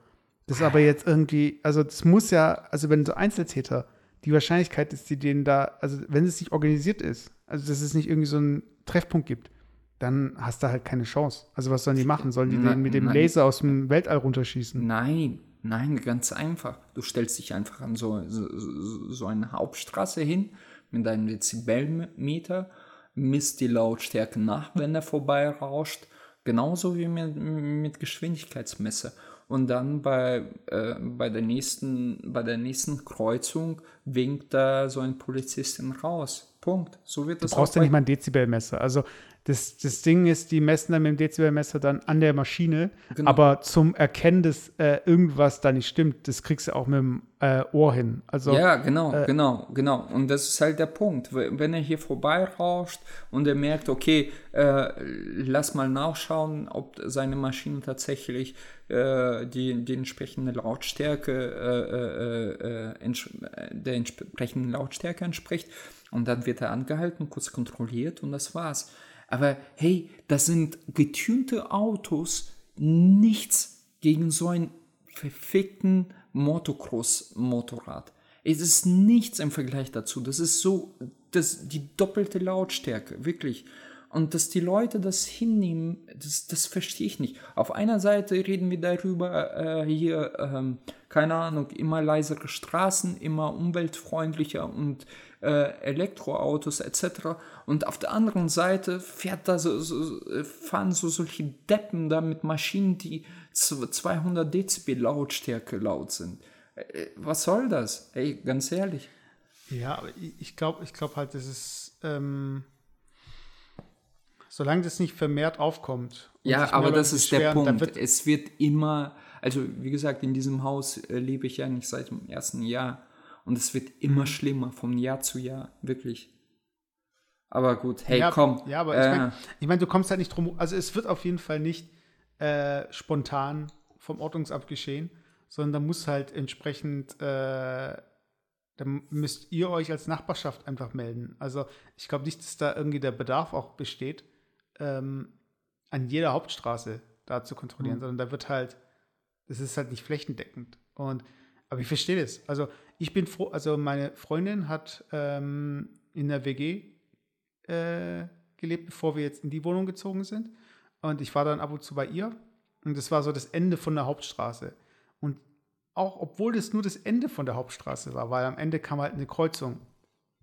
Das ist aber jetzt irgendwie, also das muss ja, also wenn so Einzeltäter, die Wahrscheinlichkeit ist, die denen da, also wenn es nicht organisiert ist, also dass es nicht irgendwie so einen Treffpunkt gibt, dann hast du halt keine Chance. Also was sollen die machen? Sollen die den mit dem nein. Laser aus dem Weltall runterschießen? Nein, nein, ganz einfach. Du stellst dich einfach an so, so, so- so eine Hauptstraße hin mit deinem Dezibelmeter, misst die Lautstärke nach, wenn er vorbei rauscht, genauso wie mit, mit Geschwindigkeitsmesser. Und dann bei, äh, bei, der nächsten, bei der nächsten Kreuzung winkt da so ein Polizistin raus. Punkt. So wird das Du brauchst auch ja nicht mal ein Dezibelmesser. Also das, das Ding ist, die messen dann mit dem Dezibelmesser dann an der Maschine, Genau. aber zum Erkennen, dass äh, irgendwas da nicht stimmt, das kriegst du auch mit dem äh, Ohr hin. Also Ja, genau, genau, genau. Und das ist halt der Punkt. Wenn er hier vorbeirauscht und er merkt, okay, äh, lass mal nachschauen, ob seine Maschine tatsächlich äh, die, die entsprechende Lautstärke, äh, äh, äh, äh, der entsprechenden Lautstärke entspricht. Und dann wird er angehalten, kurz kontrolliert und das war's. Aber hey, das sind getünte Autos, nichts gegen so einen verfickten Motocross-Motorrad. Es ist nichts im Vergleich dazu. Das ist so, das die doppelte Lautstärke, wirklich. Und dass die Leute das hinnehmen, das, das verstehe ich nicht. Auf einer Seite reden wir darüber, äh, hier, ähm, keine Ahnung, immer leisere Straßen, immer umweltfreundlicher und Elektroautos etc. Und auf der anderen Seite fährt da so, so, fahren so solche Deppen da mit Maschinen, die 200 Dezibel Lautstärke laut sind. Äh, was soll das? Ey, ganz ehrlich. Ja, aber ich glaube ich glaub halt, das ist, ähm, solange das nicht vermehrt aufkommt. Ja, aber das ist der Punkt. Wird es wird immer, also wie gesagt, in diesem Haus äh, lebe ich ja nicht seit dem ersten Jahr und es wird immer schlimmer vom Jahr zu Jahr, wirklich. Aber gut, hey, ja, komm. Ja, aber äh, ich meine, ich mein, du kommst halt nicht drum. Also es wird auf jeden Fall nicht äh, spontan vom Ordnungsamt geschehen, sondern da muss halt entsprechend äh, dann müsst ihr euch als Nachbarschaft einfach melden. Also ich glaube nicht, dass da irgendwie der Bedarf auch besteht, ähm, an jeder Hauptstraße da zu kontrollieren, mhm. sondern da wird halt, das ist halt nicht flächendeckend. Und aber ich verstehe das. Also ich bin froh, also meine Freundin hat ähm, in der WG äh, gelebt, bevor wir jetzt in die Wohnung gezogen sind. Und ich war dann ab und zu bei ihr. Und das war so das Ende von der Hauptstraße. Und auch obwohl das nur das Ende von der Hauptstraße war, weil am Ende kam halt eine Kreuzung,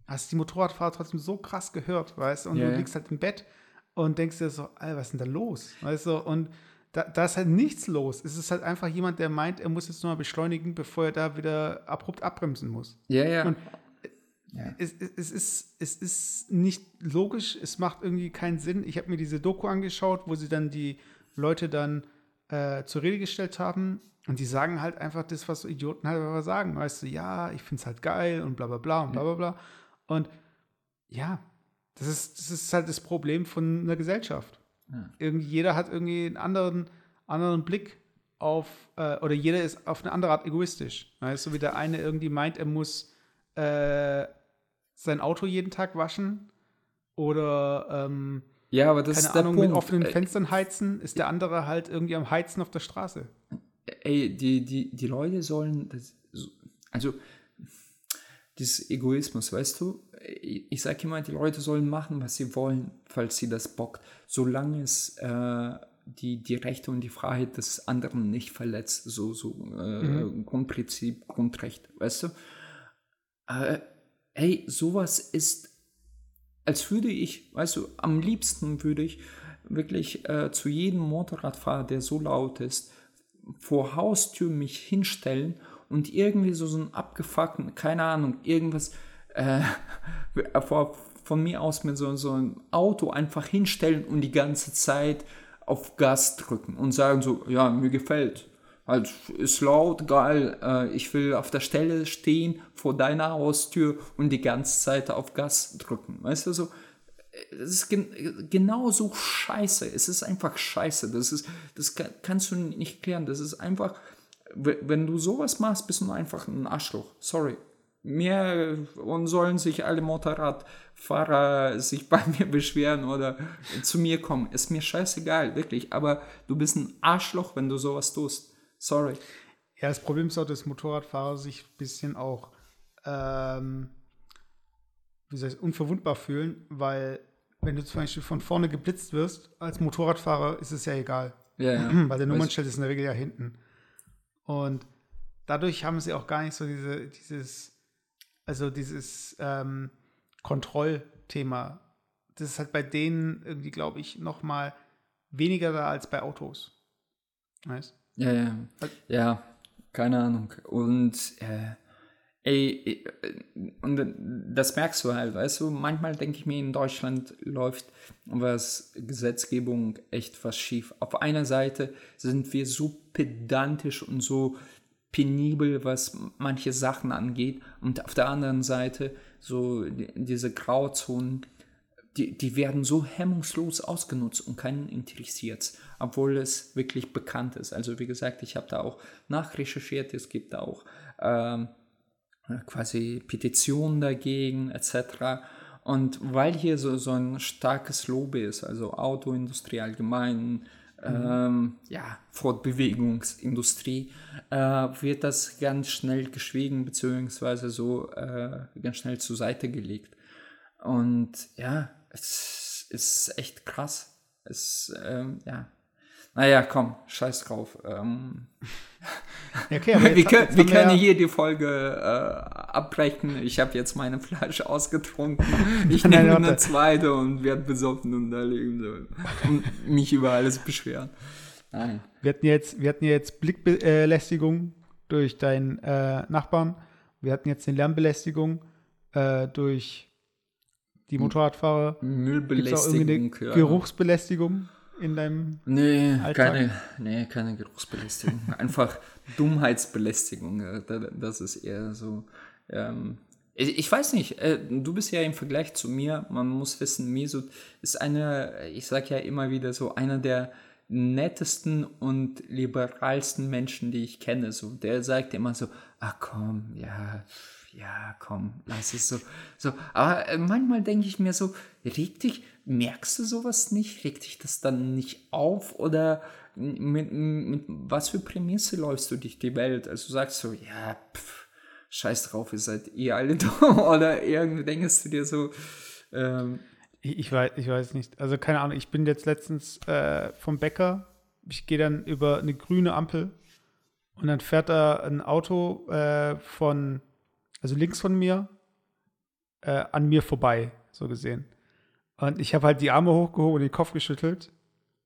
hast die Motorradfahrer trotzdem so krass gehört, weißt du? Und yeah. du liegst halt im Bett und denkst dir so, Alter, was ist denn da los? Weißt du? Und da, da, ist halt nichts los. Es ist halt einfach jemand, der meint, er muss jetzt nur mal beschleunigen, bevor er da wieder abrupt abbremsen muss. Ja, ja. Und ja. Es, es, es, ist, es ist nicht logisch, es macht irgendwie keinen Sinn. Ich habe mir diese Doku angeschaut, wo sie dann die Leute dann äh, zur Rede gestellt haben und die sagen halt einfach das, was Idioten halt einfach sagen. Weißt du, ja, ich finde es halt geil und bla bla bla und bla bla bla. Und ja, das ist, das ist halt das Problem von einer Gesellschaft. Ja. Irgendwie, jeder hat irgendwie einen anderen, anderen Blick auf, äh, oder jeder ist auf eine andere Art egoistisch. Weißt du, so wie der eine irgendwie meint, er muss äh, sein Auto jeden Tag waschen oder ähm, ja, aber das keine ist Ahnung, der mit offenen Fenstern heizen, ist der andere halt irgendwie am Heizen auf der Straße ey, die, die, die Leute sollen, das, also dieses Egoismus, weißt du, ich sage immer, die Leute sollen machen, was sie wollen, falls sie das bockt, solange es äh, die, die Rechte und die Freiheit des anderen nicht verletzt, so, so äh, mhm. Grundprinzip, Grundrecht, weißt du. Äh, ey, sowas ist, als würde ich, weißt du, am liebsten würde ich wirklich äh, zu jedem Motorradfahrer, der so laut ist, vor Haustür mich hinstellen und irgendwie so, so einen abgefuckten, keine Ahnung, irgendwas äh, *laughs* von mir aus mit so, so einem Auto einfach hinstellen und die ganze Zeit auf Gas drücken und sagen so, ja, mir gefällt. Halt, ist laut, geil, äh, ich will auf der Stelle stehen vor deiner Haustür und die ganze Zeit auf Gas drücken. Weißt du, so, es ist gen genauso scheiße. Es ist einfach scheiße. Das, ist, das kann, kannst du nicht klären. Das ist einfach, wenn du sowas machst, bist du einfach ein Arschloch. Sorry. Mir und sollen sich alle Motorradfahrer sich *laughs* bei mir beschweren oder zu mir kommen. Ist mir scheißegal, wirklich. Aber du bist ein Arschloch, wenn du sowas tust. Sorry. Ja, das Problem ist auch, dass Motorradfahrer sich ein bisschen auch ähm, wie soll ich, unverwundbar fühlen, weil wenn du zum Beispiel von vorne geblitzt wirst, als Motorradfahrer ist es ja egal. Ja, ja. *clears throat* Weil der Nummernschild ist in der Regel ja hinten. Und dadurch haben sie auch gar nicht so diese, dieses, also dieses ähm, Kontrollthema. Das ist halt bei denen irgendwie, glaube ich, noch mal weniger da als bei Autos. Weißt? Ja, ja. Ja, keine Ahnung. Und äh, Ey, und das merkst du halt, weißt du, manchmal denke ich mir, in Deutschland läuft was Gesetzgebung echt was schief. Auf einer Seite sind wir so pedantisch und so penibel, was manche Sachen angeht, und auf der anderen Seite so diese Grauzonen, die, die werden so hemmungslos ausgenutzt und keinen interessiert obwohl es wirklich bekannt ist. Also wie gesagt, ich habe da auch nachrecherchiert, es gibt da auch ähm, quasi Petitionen dagegen etc. Und weil hier so, so ein starkes Lobby ist, also Autoindustrie allgemein. Ähm, ja, Fortbewegungsindustrie, äh, wird das ganz schnell geschwiegen, beziehungsweise so äh, ganz schnell zur Seite gelegt. Und ja, es, ist echt krass. Es, ähm, ja. Naja, komm, scheiß drauf. Ähm, *laughs* okay, *laughs* wir, jetzt, können, wir können ja hier die Folge äh, abbrechen. Ich habe jetzt meine Flasche ausgetrunken. *laughs* Ich nehme eine zweite und werde besoffen und erleben so. und mich über alles beschweren. Nein. Wir hatten jetzt, wir hatten jetzt Blickbelästigung durch deinen äh, Nachbarn. Wir hatten jetzt eine Lärmbelästigung äh, durch die Motorradfahrer. Müllbelästigung. Ja. Geruchsbelästigung in deinem nee, Alltag? Keine, nee, keine Geruchsbelästigung. Einfach Dummheitsbelästigung. Das ist eher so. Ähm, ich, weiß nicht, äh, du bist ja im Vergleich zu mir, man muss wissen, Mesut ist einer, ich sag ja immer wieder so, einer der nettesten und liberalsten Menschen, die ich kenne. So, der sagt immer so, ach komm, ja, ja, komm, lass es so. so. Aber äh, manchmal denke ich mir so, reg dich, merkst du sowas nicht? Regt dich das dann nicht auf? Oder mit, mit was für Prämisse läufst du durch die Welt? Also du sagst so, ja, pff, scheiß drauf, ihr seid eh alle *laughs* dumm. Oder irgendwie denkst du dir so, ähm, ich, ich, weiß, ich weiß nicht. Also keine Ahnung, ich bin jetzt letztens äh, vom Bäcker. Ich gehe dann über eine grüne Ampel und dann fährt da ein Auto äh, von, also links von mir, äh, an mir vorbei, so gesehen. Und ich habe halt die Arme hochgehoben und den Kopf geschüttelt.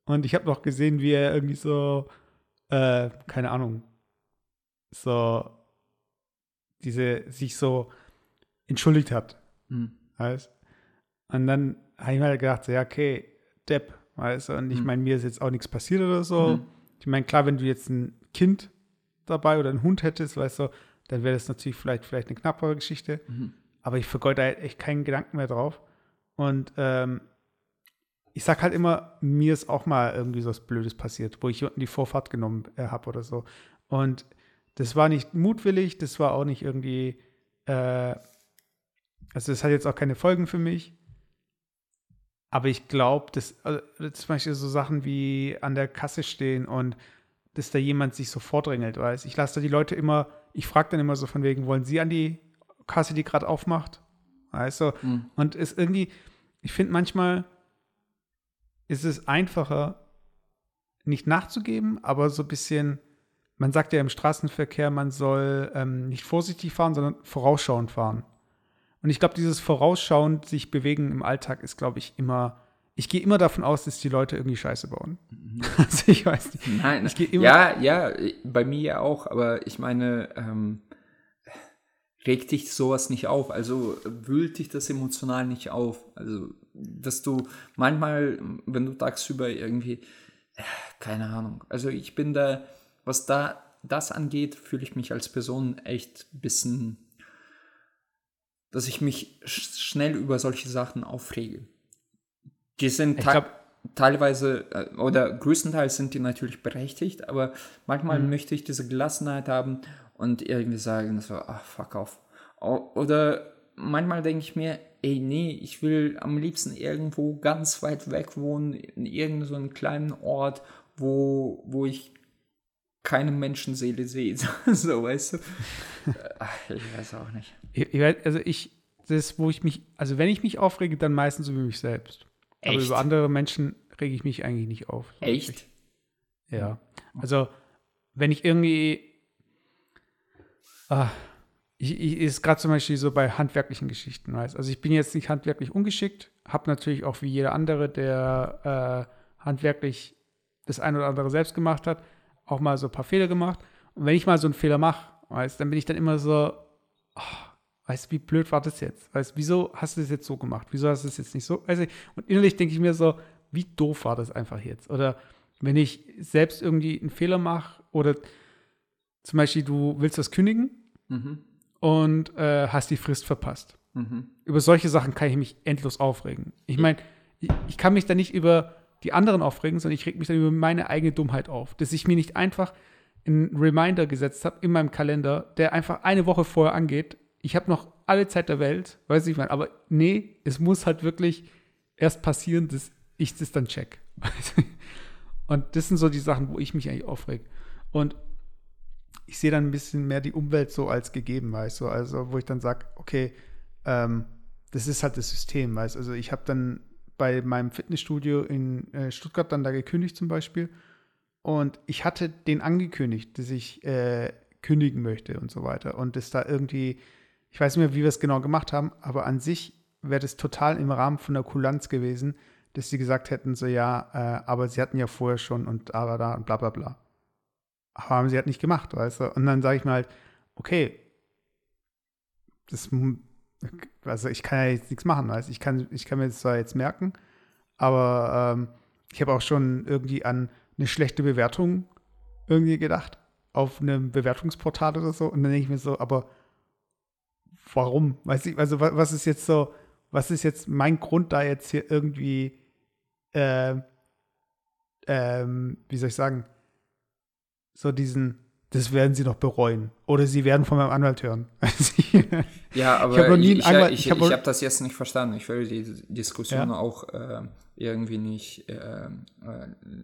Und ich habe noch gesehen, wie er irgendwie so, äh, keine Ahnung, so, diese, sich so entschuldigt hat. Mhm. Weißt? Und dann habe ich mir halt gedacht, so, ja, okay, Depp, weißt du, und ich mhm. meine, mir ist jetzt auch nichts passiert oder so. Mhm. Ich meine, klar, wenn du jetzt ein Kind dabei oder einen Hund hättest, weißt du, dann wäre das natürlich vielleicht, vielleicht eine knappere Geschichte. Mhm. Aber ich vergeude halt echt keinen Gedanken mehr drauf. Und ähm, ich sag halt immer, mir ist auch mal irgendwie so was Blödes passiert, wo ich unten die Vorfahrt genommen äh, habe oder so. Und das war nicht mutwillig, das war auch nicht irgendwie, äh, also das hat jetzt auch keine Folgen für mich. Aber ich glaube, dass also, zum Beispiel so Sachen wie an der Kasse stehen und dass da jemand sich so vordrängelt, weiß. Ich lasse da die Leute immer, ich frage dann immer so von wegen, wollen sie an die Kasse, die gerade aufmacht? Weißt du? Mhm. Und ist irgendwie, ich finde manchmal ist es einfacher, nicht nachzugeben, aber so ein bisschen, man sagt ja im Straßenverkehr, man soll ähm, nicht vorsichtig fahren, sondern vorausschauend fahren. Und ich glaube, dieses vorausschauend sich bewegen im Alltag ist, glaube ich, immer. Ich gehe immer davon aus, dass die Leute irgendwie Scheiße bauen. Mhm. *laughs* also ich weiß nicht. Nein, ich immer ja, ja, bei mir ja auch, aber ich meine, ähm, regt dich sowas nicht auf? Also wühlt dich das emotional nicht auf? Also, dass du manchmal, wenn du tagsüber irgendwie, äh, keine Ahnung, also ich bin da, was da das angeht, fühle ich mich als Person echt ein bisschen dass ich mich schnell über solche Sachen aufrege. Die sind teilweise äh, oder größtenteils sind die natürlich berechtigt, aber manchmal mhm. möchte ich diese Gelassenheit haben und irgendwie sagen so, ach, fuck off. Oder manchmal denke ich mir, ey, nee, ich will am liebsten irgendwo ganz weit weg wohnen, in irgendeinem so kleinen Ort, wo, wo ich keine Menschenseele sehe. *laughs* so, weißt du? ich weiß auch nicht. Ich, also ich, das, wo ich mich, also wenn ich mich aufrege, dann meistens über mich selbst. Echt? Aber über andere Menschen rege ich mich eigentlich nicht auf. So Echt? Wirklich. Ja. Also, wenn ich irgendwie. Ah, ich, ich ist gerade zum Beispiel so bei handwerklichen Geschichten, weißt Also ich bin jetzt nicht handwerklich ungeschickt, habe natürlich auch wie jeder andere, der äh, handwerklich das eine oder andere selbst gemacht hat, auch mal so ein paar Fehler gemacht. Und wenn ich mal so einen Fehler mache, weißt, dann bin ich dann immer so, oh, weißt du, wie blöd war das jetzt? Weißt wieso hast du das jetzt so gemacht? Wieso hast du das jetzt nicht so? Also, und innerlich denke ich mir so, wie doof war das einfach jetzt? Oder wenn ich selbst irgendwie einen Fehler mache oder zum Beispiel du willst das kündigen mhm. und äh, hast die Frist verpasst. Mhm. Über solche Sachen kann ich mich endlos aufregen. Ich meine, ich, ich kann mich da nicht über die anderen aufregen, sondern ich reg mich dann über meine eigene Dummheit auf. Dass ich mir nicht einfach einen Reminder gesetzt habe in meinem Kalender, der einfach eine Woche vorher angeht. Ich habe noch alle Zeit der Welt, weiß ich mal, aber nee, es muss halt wirklich erst passieren, dass ich das dann check. *laughs* Und das sind so die Sachen, wo ich mich eigentlich aufreg. Und ich sehe dann ein bisschen mehr die Umwelt so als gegeben, weißt du, also wo ich dann sage, okay, ähm, das ist halt das System, weißt du, also ich habe dann bei meinem Fitnessstudio in äh, Stuttgart dann da gekündigt zum Beispiel. Und ich hatte den angekündigt, dass ich äh, kündigen möchte und so weiter. Und das da irgendwie, ich weiß nicht mehr, wie wir es genau gemacht haben, aber an sich wäre das total im Rahmen von der Kulanz gewesen, dass sie gesagt hätten, so ja, äh, aber sie hatten ja vorher schon und aber da und bla bla bla. Aber haben sie halt nicht gemacht, weißt du? Und dann sage ich mir halt, okay, das, also ich kann ja jetzt nichts machen, weißt Ich kann, ich kann mir das zwar jetzt merken, aber ähm, ich habe auch schon irgendwie an eine schlechte Bewertung irgendwie gedacht, auf einem Bewertungsportal oder so. Und dann denke ich mir so, aber warum? Weiß ich, also was ist jetzt so, was ist jetzt mein Grund, da jetzt hier irgendwie, äh, ähm, wie soll ich sagen, so diesen, das werden sie noch bereuen. Oder sie werden von meinem Anwalt hören. *laughs* ja, aber ich habe ich, ich, ich, ich habe das jetzt nicht verstanden. Ich will die Diskussion ja. auch äh, irgendwie nicht äh, äh,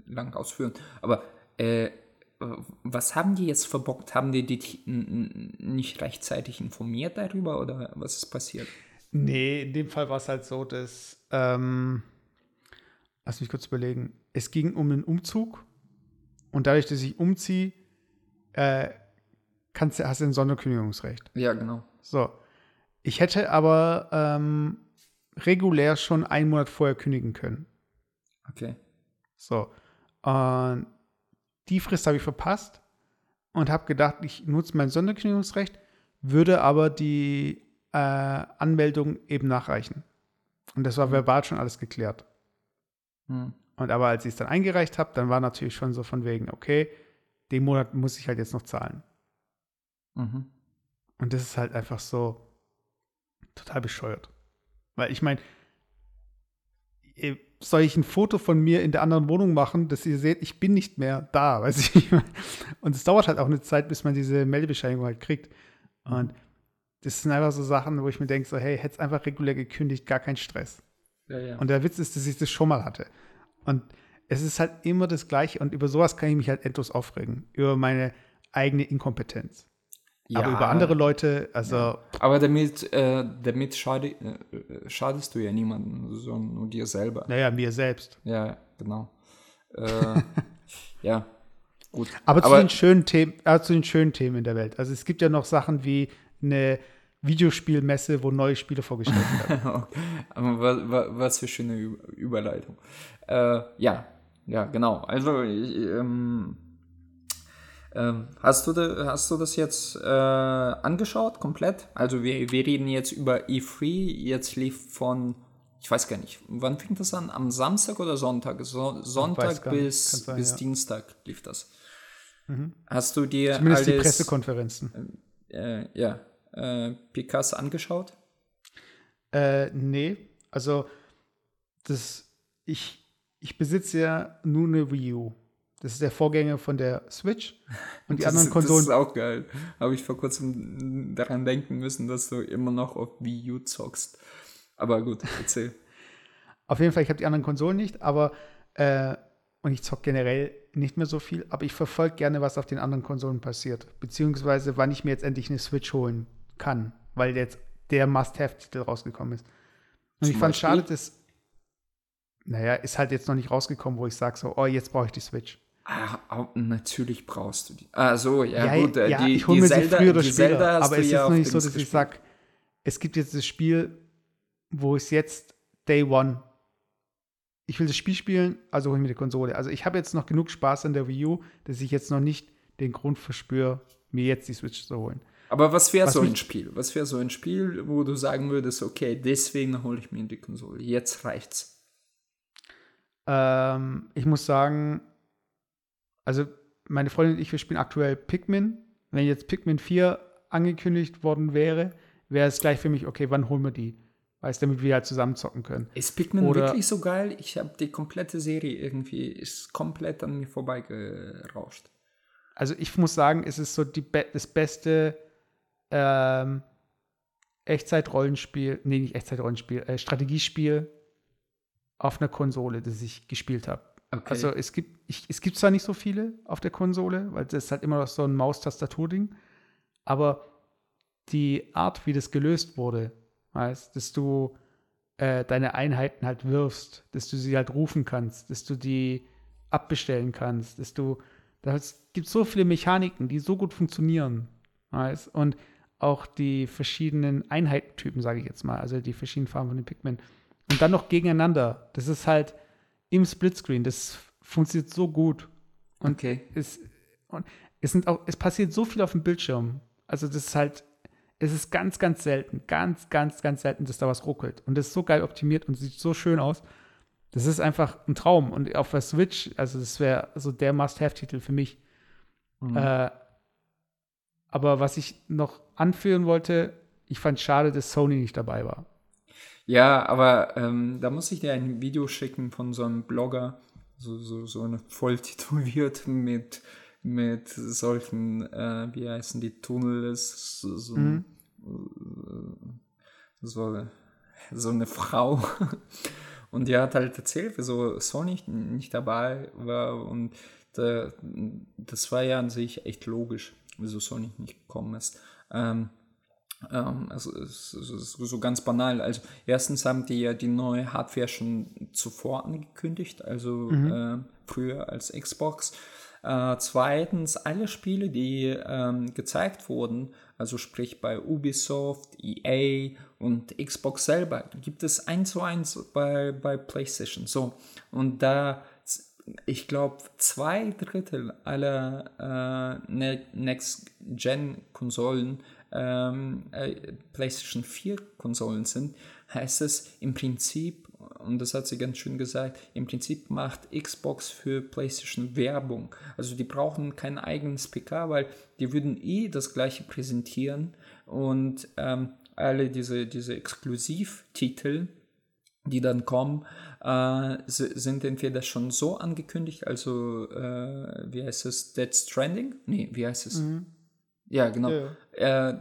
lang ausführen. Aber äh, was haben die jetzt verbockt? Haben die die nicht rechtzeitig informiert darüber oder was ist passiert? Nee, in dem Fall war es halt so, dass, ähm, lass mich kurz überlegen, es ging um einen Umzug und dadurch, dass ich umziehe, äh, kannst, hast du ein Sonderkündigungsrecht. Ja, genau. So. Ich hätte aber ähm, regulär schon einen Monat vorher kündigen können. Okay. So. Und die Frist habe ich verpasst und habe gedacht, ich nutze mein Sonderkündigungsrecht, würde aber die äh, Anmeldung eben nachreichen. Und das war mhm. verbal schon alles geklärt. Hm. Und aber als ich es dann eingereicht habe, dann war natürlich schon so von wegen, okay, den Monat muss ich halt jetzt noch zahlen. Mhm. Und das ist halt einfach so total bescheuert. Weil ich meine, soll ich ein Foto von mir in der anderen Wohnung machen, dass ihr seht, ich bin nicht mehr da, *laughs* weiß ich. Und es dauert halt auch eine Zeit, bis man diese Meldebescheinigung halt kriegt. Und das sind einfach so Sachen, wo ich mir denke, so, hey, hätte es einfach regulär gekündigt, gar kein Stress. Ja, ja. Und der Witz ist, dass ich das schon mal hatte. Und es ist halt immer das Gleiche und über sowas kann ich mich halt endlos aufregen. Über meine eigene Inkompetenz. Ja. Aber über andere Leute, also. Ja. Aber damit, äh, damit schade, äh, schadest du ja niemandem, sondern nur dir selber. Naja, mir selbst. Ja, genau. Äh, *laughs* ja, gut. Aber, zu, Aber den schönen Themen, äh, zu den schönen Themen in der Welt. Also es gibt ja noch Sachen wie eine Videospielmesse, wo neue Spiele vorgestellt werden. *laughs* Was, was, für schöne Überleitung. Äh, ja, ja, genau. Also, ähm, ähm, hast, du de, hast du das jetzt äh, angeschaut, komplett? Also, wir, wir reden jetzt über E3. Jetzt lief von, ich weiß gar nicht, wann fing das an? Am Samstag oder Sonntag? So, Sonntag bis, sein, bis ja. Dienstag lief das. Mhm. Hast du dir Zumindest alles, die Pressekonferenzen. Äh, ja, äh, Picasso angeschaut? Äh, nee, also das, ich, ich besitze ja nur eine Wii U. Das ist der Vorgänger von der Switch. *laughs* Und die das anderen Konsolen. Das ist auch geil. Habe ich vor kurzem daran denken müssen, dass du immer noch auf Wii U zockst. Aber gut, erzähl. *laughs* auf jeden Fall, ich habe die anderen Konsolen nicht, aber äh, und ich zocke generell nicht mehr so viel, aber ich verfolge gerne, was auf den anderen Konsolen passiert. Beziehungsweise, wann ich mir jetzt endlich eine Switch holen kann, weil jetzt der Must-Have-Titel rausgekommen ist. Und Zum ich fand es schade, dass naja, ist halt jetzt noch nicht rausgekommen, wo ich sage so, oh, jetzt brauche ich die Switch. Ah, natürlich brauchst du die. Ah, so, ja, ja gut. Äh, ja, die, ich hole mir Zelda, sie früher oder später, aber es ist ja noch nicht so, dass gespielt. ich sage, es gibt jetzt das Spiel, wo es jetzt Day One, ich will das Spiel spielen, also hole ich mir die Konsole. Also ich habe jetzt noch genug Spaß an der Wii U, dass ich jetzt noch nicht den Grund verspüre, mir jetzt die Switch zu holen. Aber was wäre so ein Spiel? Was wäre so ein Spiel, wo du sagen würdest, okay, deswegen hole ich mir die Konsole. Jetzt reicht's. Ähm, ich muss sagen, also meine Freundin und ich, wir spielen aktuell Pikmin. Wenn jetzt Pikmin 4 angekündigt worden wäre, wäre es gleich für mich, okay, wann holen wir die? Weißt damit wir halt zusammen zocken können. Ist Pikmin Oder, wirklich so geil? Ich habe die komplette Serie irgendwie, ist komplett an mir vorbeigerauscht. Also ich muss sagen, es ist so die, das beste ähm, Echtzeit-Rollenspiel, nee, nicht Echtzeit-Rollenspiel, äh, Strategiespiel, auf einer Konsole, das ich gespielt habe. Okay. Also es gibt, ich, es gibt zwar nicht so viele auf der Konsole, weil das ist halt immer noch so ein Maustastatur-Ding, aber die Art, wie das gelöst wurde, weißt, dass du, äh, deine Einheiten halt wirfst, dass du sie halt rufen kannst, dass du die abbestellen kannst, dass du, es gibt so viele Mechaniken, die so gut funktionieren. Weißt? Und auch die verschiedenen Einheitentypen, sage ich jetzt mal, also die verschiedenen Farben von den Pikmin. Und dann noch gegeneinander. Das ist halt im Splitscreen, das funktioniert so gut. Und okay. es, und es sind auch, es passiert so viel auf dem Bildschirm. Also das ist halt, es ist ganz, ganz selten, ganz, ganz, ganz selten, dass da was ruckelt. Und das ist so geil optimiert und sieht so schön aus. Das ist einfach ein Traum. Und auf der Switch, also das wäre so der Must-Have-Titel für mich. Mhm. Äh, aber was ich noch anführen wollte, ich fand schade, dass Sony nicht dabei war. Ja, aber ähm, da muss ich dir ein Video schicken von so einem Blogger, so, so, so eine voll tituliert mit, mit solchen, äh, wie heißen die, Tunnels, so, so, mhm. so, so eine Frau. *laughs* Und die hat halt erzählt, wieso Sony nicht dabei war. Und da, das war ja an sich echt logisch, wieso Sony nicht gekommen ist. Ähm, ähm, also es ist so ganz banal. Also erstens haben die ja die neue Hardware schon zuvor angekündigt, also mhm. äh, früher als Xbox. Äh, zweitens, alle Spiele, die ähm, gezeigt wurden, also sprich bei Ubisoft, EA und Xbox selber, gibt es eins zu eins bei, bei PlayStation. So, und da, ich glaube, zwei Drittel aller äh, ne-, Next-Gen-Konsolen ähm, äh, PlayStation 4 Konsolen sind, heißt es im Prinzip, und das hat sie ganz schön gesagt, im Prinzip macht Xbox für PlayStation Werbung. Also die brauchen kein eigenes PK, weil die würden eh das gleiche präsentieren und ähm, alle diese, diese Exklusivtitel, die dann kommen, äh, sind entweder schon so angekündigt, also äh, wie heißt es, Dead Stranding? Nee, wie heißt es? Mhm. Ja, genau. Ja. Äh,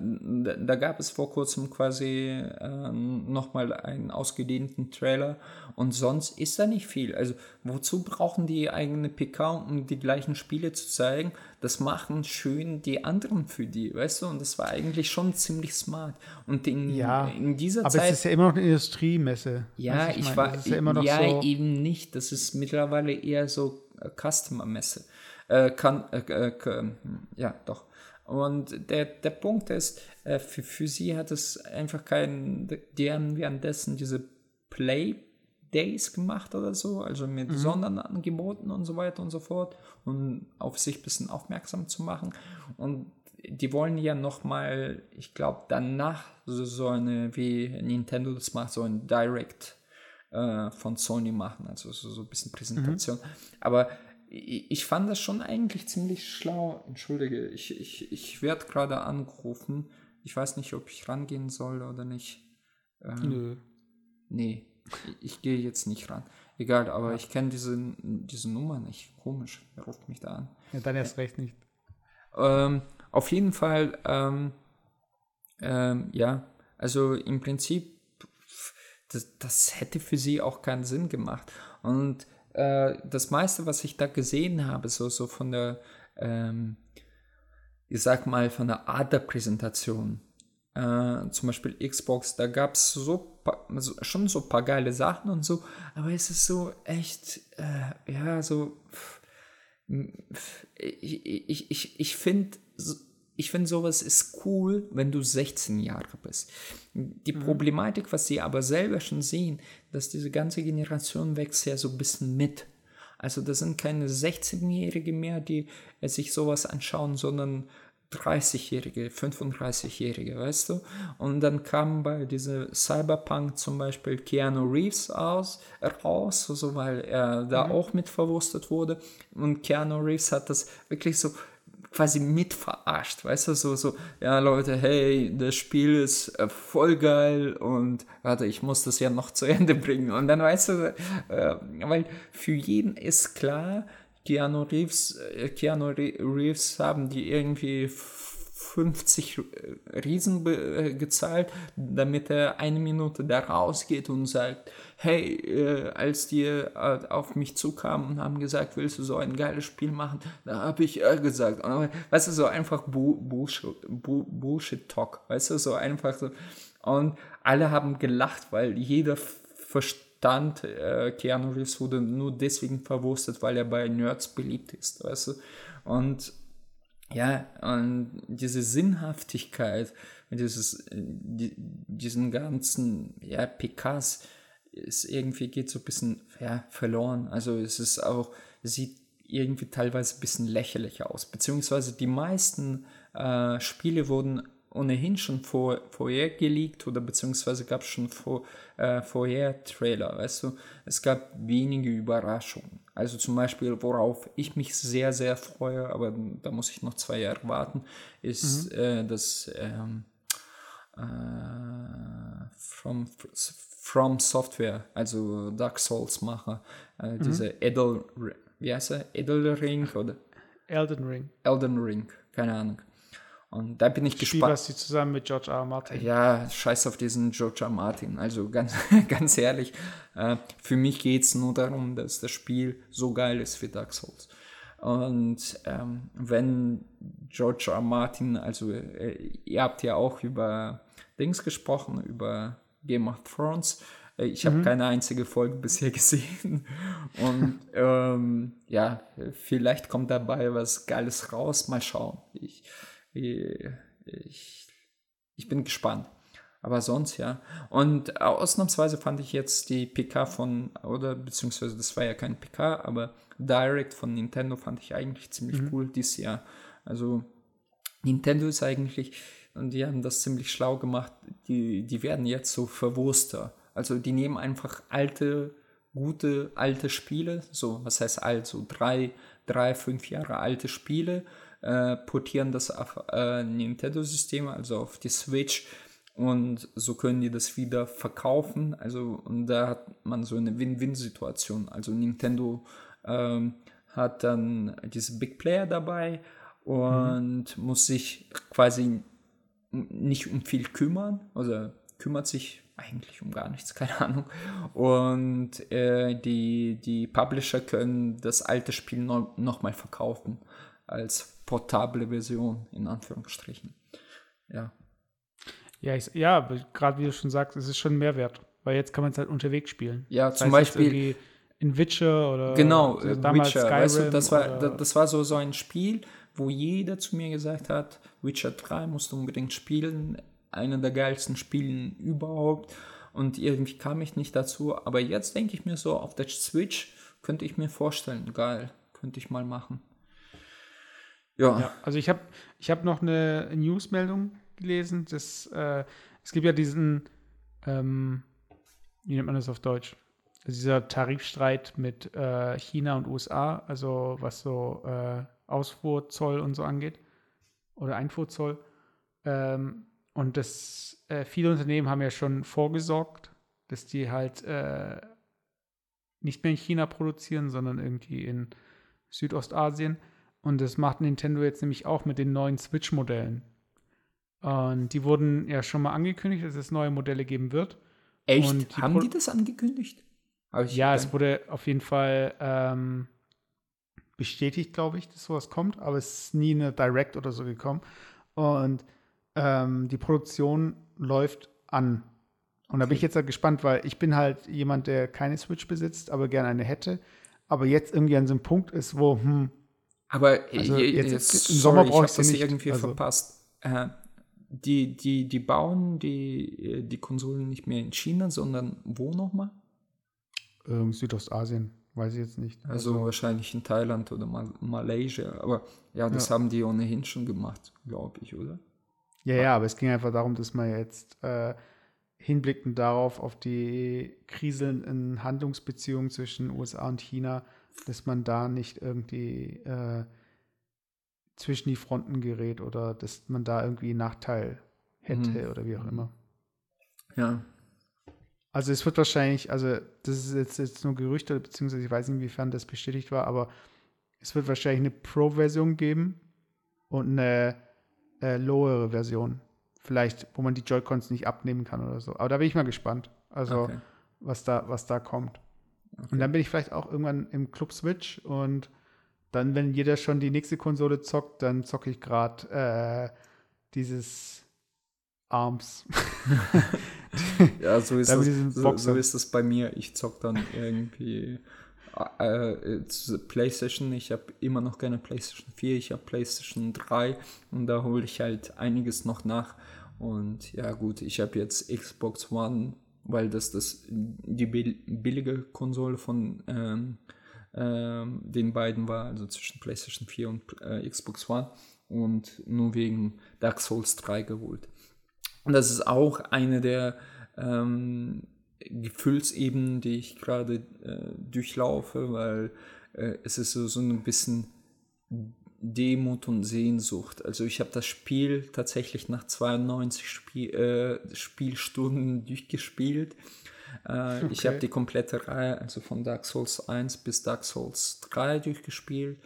da gab es vor kurzem quasi äh, nochmal einen ausgedehnten Trailer und sonst ist da nicht viel. Also wozu brauchen die eigene PK, um die gleichen Spiele zu zeigen? Das machen schön die anderen für die, weißt du? Und das war eigentlich schon ziemlich smart. Und in, ja, in dieser aber Zeit. Aber es ist ja immer noch eine Industriemesse. Ja, ich, ich war. Ja, immer noch ja so eben nicht. Das ist mittlerweile eher so äh, Customer-Messe. Äh, kann, äh, äh, ja, doch. Und der, der Punkt ist, äh, für, für sie hat es einfach keinen, die haben währenddessen diese Play Days gemacht oder so, also mit mhm. Sonderangeboten und so weiter und so fort, um auf sich ein bisschen aufmerksam zu machen. Und die wollen ja nochmal, ich glaube, danach so, so eine, wie Nintendo das macht, so ein Direct äh, von Sony machen, also so, so ein bisschen Präsentation. Mhm. Aber ich fand das schon eigentlich ziemlich schlau. Entschuldige, ich, ich, ich werde gerade angerufen. Ich weiß nicht, ob ich rangehen soll oder nicht. Ähm, Nö. Nee, ich, gehe jetzt nicht ran. Egal, aber ja. ich kenne diese, diese Nummer nicht. Komisch, wer ruft mich da an? Ja, dann erst recht nicht. Ähm, auf jeden Fall, ähm, ähm, ja, also im Prinzip, das, das hätte für sie auch keinen Sinn gemacht. Und äh, das meiste, was ich da gesehen habe, so, so von der, ähm, ich sag mal, von der Art der Präsentation, äh, zum Beispiel Xbox, da gab es so, also schon so ein paar geile Sachen und so, aber es ist so echt, äh, ja, so, ich, ich, ich, ich finde, ich finde sowas ist cool, wenn du 16 Jahre bist. Die mhm. Problematik, was sie aber selber schon sehen, dass diese ganze Generation wächst ja so ein bisschen mit. Also das sind keine 16-Jährige mehr, die sich sowas anschauen, sondern 30-Jährige, 35-Jährige, weißt du? Und dann kam bei dieser Cyberpunk zum Beispiel Keanu Reeves aus, raus, also weil er da mhm. auch mit verwurstet wurde. Und Keanu Reeves hat das wirklich so quasi mit verarscht, weißt du, so, so, ja Leute, hey, das Spiel ist äh, voll geil und warte, ich muss das ja noch zu Ende bringen. Und dann weißt du, äh, weil für jeden ist klar, Keanu Reeves, äh, Keanu Reeves haben die irgendwie 50 äh, Riesen äh, gezahlt, damit er eine Minute da rausgeht und sagt, hey, äh, als die äh, auf mich zukamen und haben gesagt, willst du so ein geiles Spiel machen, da habe ich äh, gesagt, weißt du, so einfach Bu Bullshit, Bu Bullshit Talk, weißt du, so einfach so. Und alle haben gelacht, weil jeder verstand, äh, Keanu Reeves wurde nur deswegen verwurstet, weil er bei Nerds beliebt ist, weißt du? Und ja, und diese Sinnhaftigkeit, dieses, die, diesen ganzen, ja, PKs, ist irgendwie geht so ein bisschen ja, verloren. Also es ist auch, sieht irgendwie teilweise ein bisschen lächerlich aus. Beziehungsweise die meisten äh, Spiele wurden ohnehin schon vor, vorher geleakt oder beziehungsweise gab es schon vor, äh, vorher Trailer, weißt du. Es gab wenige Überraschungen. Also zum Beispiel, worauf ich mich sehr, sehr freue, aber da muss ich noch zwei Jahre warten, ist mhm. äh, das ähm, äh, From, From Software, also Dark Souls Macher, äh, mhm. diese Edel, wie heißt er? Edel Ring oder? Elden Ring. Elden Ring, keine Ahnung. Und da bin ich gespannt. Spiel, was sie zusammen mit George R. R. Martin. Ja, scheiß auf diesen George R. R. Martin. Also ganz, *laughs* ganz ehrlich, äh, für mich geht es nur darum, dass das Spiel so geil ist wie Dark Souls. Und ähm, wenn George R. R. Martin, also äh, ihr habt ja auch über Dings gesprochen, über Game of Thrones. Äh, ich habe mhm. keine einzige Folge bisher *laughs* gesehen. Und ähm, ja, vielleicht kommt dabei was Geiles raus. Mal schauen. Ich, ich, ich bin gespannt. Aber sonst ja. Und ausnahmsweise fand ich jetzt die PK von, oder beziehungsweise das war ja kein PK, aber Direct von Nintendo fand ich eigentlich ziemlich mhm. cool dieses Jahr. Also Nintendo ist eigentlich, und die haben das ziemlich schlau gemacht, die, die werden jetzt so Verwurster. Also die nehmen einfach alte, gute, alte Spiele, so, was heißt alt, so drei, drei, fünf Jahre alte Spiele äh, portieren das auf äh, Nintendo-System, also auf die Switch und so können die das wieder verkaufen. Also und da hat man so eine Win-Win-Situation. Also Nintendo ähm, hat dann diese Big Player dabei und mhm. muss sich quasi nicht um viel kümmern, also kümmert sich eigentlich um gar nichts, *laughs* keine Ahnung. Und äh, die, die Publisher können das alte Spiel no, nochmal verkaufen als portable Version, in Anführungsstrichen. Ja. Ja, ich, ja gerade wie du schon sagst, es ist schon ein Mehrwert, weil jetzt kann man es halt unterwegs spielen. Ja, das zum Beispiel in Witcher oder genau, also damals Witcher, Skyrim weißt du, das war, das war so, so ein Spiel, wo jeder zu mir gesagt hat, Witcher 3 musst du unbedingt spielen, einer der geilsten Spielen überhaupt. Und irgendwie kam ich nicht dazu. Aber jetzt denke ich mir so, auf der Switch könnte ich mir vorstellen, geil, könnte ich mal machen. Ja. ja also ich habe ich hab noch eine Newsmeldung gelesen. Dass, äh, es gibt ja diesen, ähm, wie nennt man das auf Deutsch? Also dieser Tarifstreit mit äh, China und USA, also was so äh, Ausfuhrzoll und so angeht oder Einfuhrzoll. Ähm, und das, äh, viele Unternehmen haben ja schon vorgesorgt, dass die halt äh, nicht mehr in China produzieren, sondern irgendwie in Südostasien. Und das macht Nintendo jetzt nämlich auch mit den neuen Switch-Modellen. Und die wurden ja schon mal angekündigt, dass es neue Modelle geben wird. Echt? Die Haben die das angekündigt? ja, es wurde auf jeden Fall ähm, bestätigt, glaube ich, dass sowas kommt, aber es ist nie eine Direct oder so gekommen. Und ähm, die Produktion läuft an. Und okay. da bin ich jetzt halt gespannt, weil ich bin halt jemand, der keine Switch besitzt, aber gerne eine hätte. Aber jetzt irgendwie an so einem Punkt ist, wo, hm, aber also jetzt, jetzt, im Sommer brauche ich das nicht. irgendwie also. verpasst. Äh, die, die, die bauen die, die Konsolen nicht mehr in China, sondern wo nochmal? Ähm, Südostasien, weiß ich jetzt nicht. Also, also wahrscheinlich in Thailand oder Mal Malaysia. Aber ja, das ja. haben die ohnehin schon gemacht, glaube ich, oder? Ja, ja, aber es ging einfach darum, dass man jetzt äh, hinblickend darauf, auf die kriselnden Handlungsbeziehungen zwischen USA und China, dass man da nicht irgendwie äh, zwischen die Fronten gerät oder dass man da irgendwie einen Nachteil hätte mhm. oder wie auch immer. Ja. Also es wird wahrscheinlich, also das ist jetzt, jetzt nur Gerüchte, beziehungsweise ich weiß nicht, inwiefern das bestätigt war, aber es wird wahrscheinlich eine Pro-Version geben und eine äh, lowere Version. Vielleicht, wo man die Joy-Cons nicht abnehmen kann oder so. Aber da bin ich mal gespannt. Also, okay. was da, was da kommt. Okay. Und dann bin ich vielleicht auch irgendwann im Club Switch und dann, wenn jeder schon die nächste Konsole zockt, dann zocke ich gerade äh, dieses Arms. *laughs* ja, so *laughs* ist, das, so, so, ist das bei mir. Ich zock dann irgendwie äh, äh PlayStation. Ich habe immer noch keine PlayStation 4, ich habe PlayStation 3 und da hole ich halt einiges noch nach. Und ja, gut, ich habe jetzt Xbox One, weil das, das die billige Konsole von ähm, ähm, den beiden war, also zwischen PlayStation 4 und äh, Xbox One und nur wegen Dark Souls 3 geholt. Und das ist auch eine der ähm, Gefühlsebenen, die ich gerade äh, durchlaufe, weil äh, es ist so, so ein bisschen Demut und Sehnsucht. Also ich habe das Spiel tatsächlich nach 92 Spiel, äh, Spielstunden *laughs* durchgespielt. Äh, okay. Ich habe die komplette Reihe, also von Dark Souls 1 bis Dark Souls 3 durchgespielt.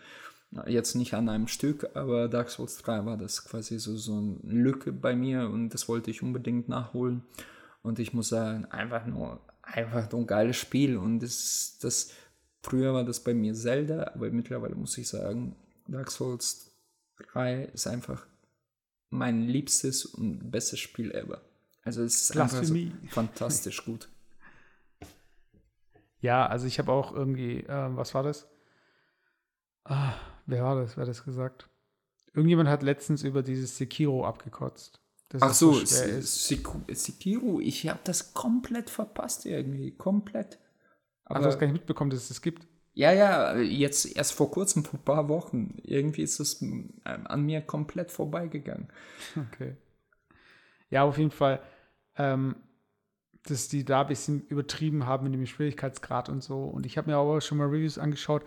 Jetzt nicht an einem Stück, aber Dark Souls 3 war das quasi so, so eine Lücke bei mir und das wollte ich unbedingt nachholen. Und ich muss sagen, einfach nur, einfach nur ein geiles Spiel. Und das, das, früher war das bei mir Zelda, aber mittlerweile muss ich sagen, Dark Souls 3 ist einfach mein liebstes und bestes Spiel ever. Also es ist einfach so fantastisch gut. Ja, also ich habe auch irgendwie, äh, was war das? Ah, wer war das? Wer hat das gesagt? Irgendjemand hat letztens über dieses Sekiro abgekotzt. Ach so, so Sekiro, ich habe das komplett verpasst irgendwie, komplett. Aber Ach, du hast gar nicht mitbekommen, dass es das gibt? Ja, ja, jetzt erst vor kurzem, vor ein paar Wochen. Irgendwie ist es ähm, an mir komplett vorbeigegangen. Okay. Ja, auf jeden Fall, ähm, dass die da ein bisschen übertrieben haben mit dem Schwierigkeitsgrad und so. Und ich habe mir aber schon mal Reviews angeschaut,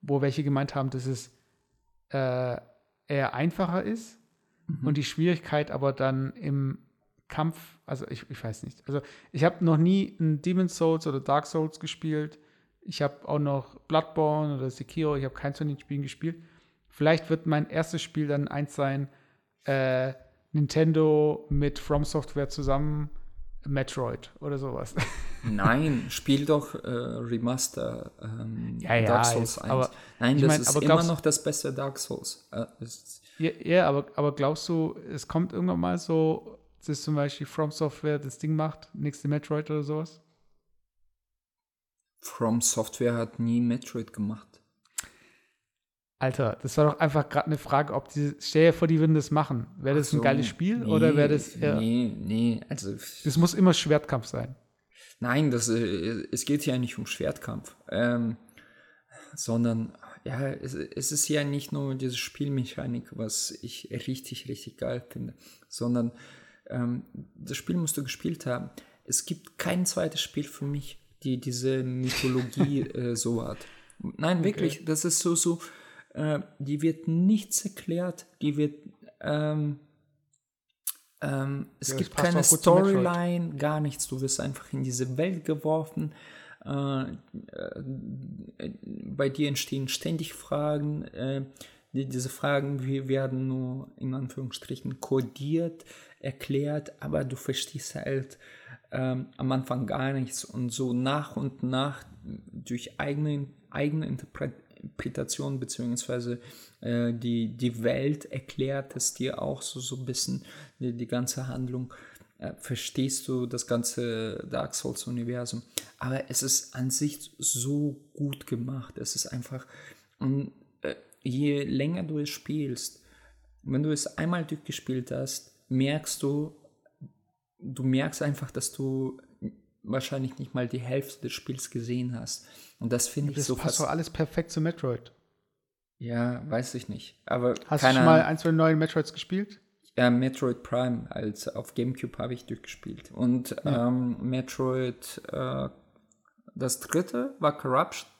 wo welche gemeint haben, dass es äh, eher einfacher ist mhm. und die Schwierigkeit aber dann im Kampf, also ich, ich weiß nicht. Also ich habe noch nie ein Demon's Souls oder Dark Souls gespielt. Ich habe auch noch Bloodborne oder Sekiro, ich habe keins von den Spielen gespielt. Vielleicht wird mein erstes Spiel dann eins sein, äh, Nintendo mit From Software zusammen Metroid oder sowas. *laughs* Nein, spiel doch äh, Remaster ähm, ja, ja, Dark Souls jetzt, 1. Aber, Nein, das mein, ist immer noch das beste Dark Souls. Äh, ja, ja, aber, aber glaubst du, es kommt irgendwann mal so, dass zum Beispiel From Software das Ding macht, nächste Metroid oder sowas? From Software hat nie Metroid gemacht. Alter, das war doch einfach gerade eine Frage, ob die, stell dir vor, die würden das machen. Wäre das so, ein geiles Spiel nee, oder wäre das eher, Nee, nee, also. Das muss immer Schwertkampf sein. Nein, das, äh, es geht ja nicht um Schwertkampf, ähm, sondern ja, es, es ist ja nicht nur diese Spielmechanik, was ich richtig, richtig geil finde, sondern ähm, das Spiel musst du gespielt haben. Es gibt kein zweites Spiel für mich, die diese Mythologie *laughs* äh, so hat. Nein, wirklich, okay. das ist so, so, äh, die wird nichts erklärt, die wird, ähm, ähm, es ja, gibt keine Storyline, gar nichts. Du wirst einfach in diese Welt geworfen. Äh, äh, bei dir entstehen ständig Fragen. Äh, die, diese Fragen werden nur in Anführungsstrichen kodiert, erklärt, aber du verstehst halt ähm, am Anfang gar nichts und so nach und nach durch eigene, eigene Interpre Interpretation beziehungsweise äh, die, die Welt erklärt es dir auch so, so ein bisschen, die, die ganze Handlung, äh, verstehst du das ganze Dark Souls-Universum. Aber es ist an sich so gut gemacht. Es ist einfach, äh, je länger du es spielst, wenn du es einmal durchgespielt hast, merkst du, du merkst einfach, dass du wahrscheinlich nicht mal die Hälfte des Spiels gesehen hast. Und das finde ich das so passt doch alles perfekt zu Metroid. Ja, weiß ich nicht. Aber hast du schon mal eins von den neuen Metroids gespielt? Ja, Metroid Prime als auf GameCube habe ich durchgespielt. Und ja. ähm, Metroid, äh, das dritte war Corruption.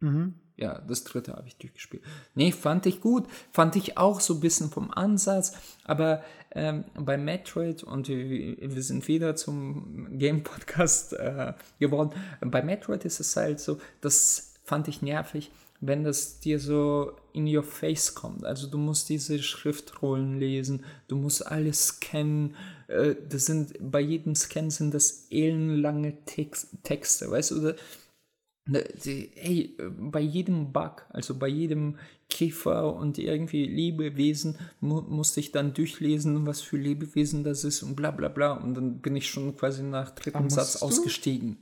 Mhm. Ja, das dritte habe ich durchgespielt. Nee, fand ich gut. Fand ich auch so ein bisschen vom Ansatz. Aber ähm, bei Metroid, und wir, wir, sind wieder zum Game-Podcast äh, geworden, bei Metroid ist es halt so, das fand ich nervig, wenn das dir so in your face kommt. Also du musst diese Schriftrollen lesen, du musst alles scannen. Äh, das sind, bei jedem Scan sind das ellenlange Text, Texte, weißt du? Ne, ey, bei jedem Bug, also bei jedem Käfer und irgendwie Lebewesen mu musste ich dann durchlesen, was für Lebewesen das ist und bla bla bla. Und dann bin ich schon quasi nach dritten Ah, Satz du? ausgestiegen.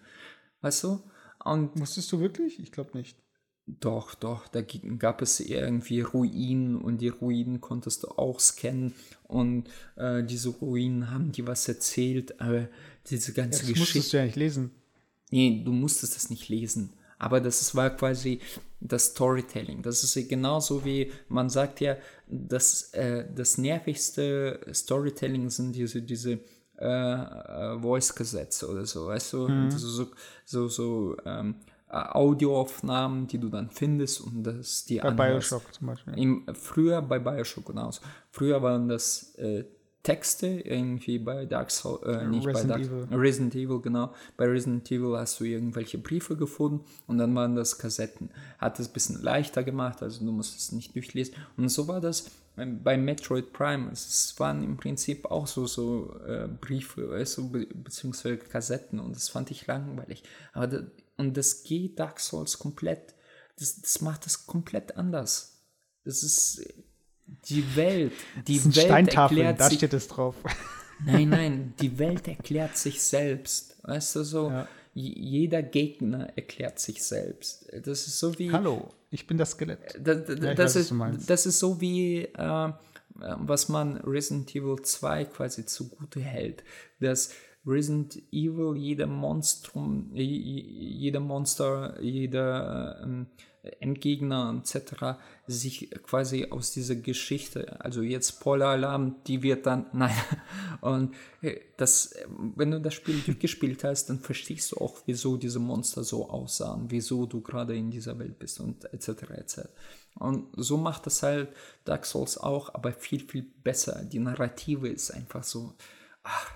Weißt du? Und Musstest du wirklich? Ich glaube nicht. doch, doch, da gab es irgendwie Ruinen und die Ruinen konntest du auch scannen und äh, diese Ruinen haben dir was erzählt, aber diese ganze Das Geschichte. musstest du ja nicht lesen. Nee, du musstest das nicht lesen. Aber das war quasi das Storytelling. Das ist genauso wie man sagt ja, dass äh, das nervigste Storytelling sind diese, diese äh, äh, Voice-Gesetze oder so, weißt du? So, so, so, so ähm, äh, Audioaufnahmen, die du dann findest und das die Bei anhörst. Bioshock zum Beispiel. Im, früher bei Bioshock genauso. Früher waren das äh, Texte irgendwie bei Dark Souls, äh, nicht Resident bei Dark Resident Evil, genau. Bei Resident Evil hast du irgendwelche Briefe gefunden und dann waren das Kassetten. Hat es ein bisschen leichter gemacht, also du musst es nicht durchlesen. Und so war das bei Metroid Prime. Es waren im Prinzip auch so, so äh, Briefe, du, be beziehungsweise Kassetten und das fand ich langweilig. Aber da, und das geht Dark Souls komplett, das, das macht das komplett anders. Das ist die Welt. Die Das sind Welt Steintafeln, erklärt da sich steht es drauf. Nein, *laughs* nein, die Welt erklärt sich selbst. Weißt du so? Ja. Jeder Gegner erklärt sich selbst. Das ist so wie. Hallo, ich bin das Skelett. Da, da, Ja, das, weiß, ist, das ist so wie, äh, äh, was man Resident Evil 2 quasi zugute hält. Dass Resident Evil jeder Monstrum, jeder Monster, jeder ähm, Endgegner etc. sich quasi aus dieser Geschichte, also jetzt Spoiler-Alarm, die wird dann, *laughs* nein, und äh, das, wenn du das Spiel durchgespielt hast, dann verstehst du auch, wieso diese Monster so aussahen, wieso du gerade in dieser Welt bist und etc. etc. Und so macht das halt Dark Souls auch, aber viel, viel besser. Die Narrative ist einfach so, ach,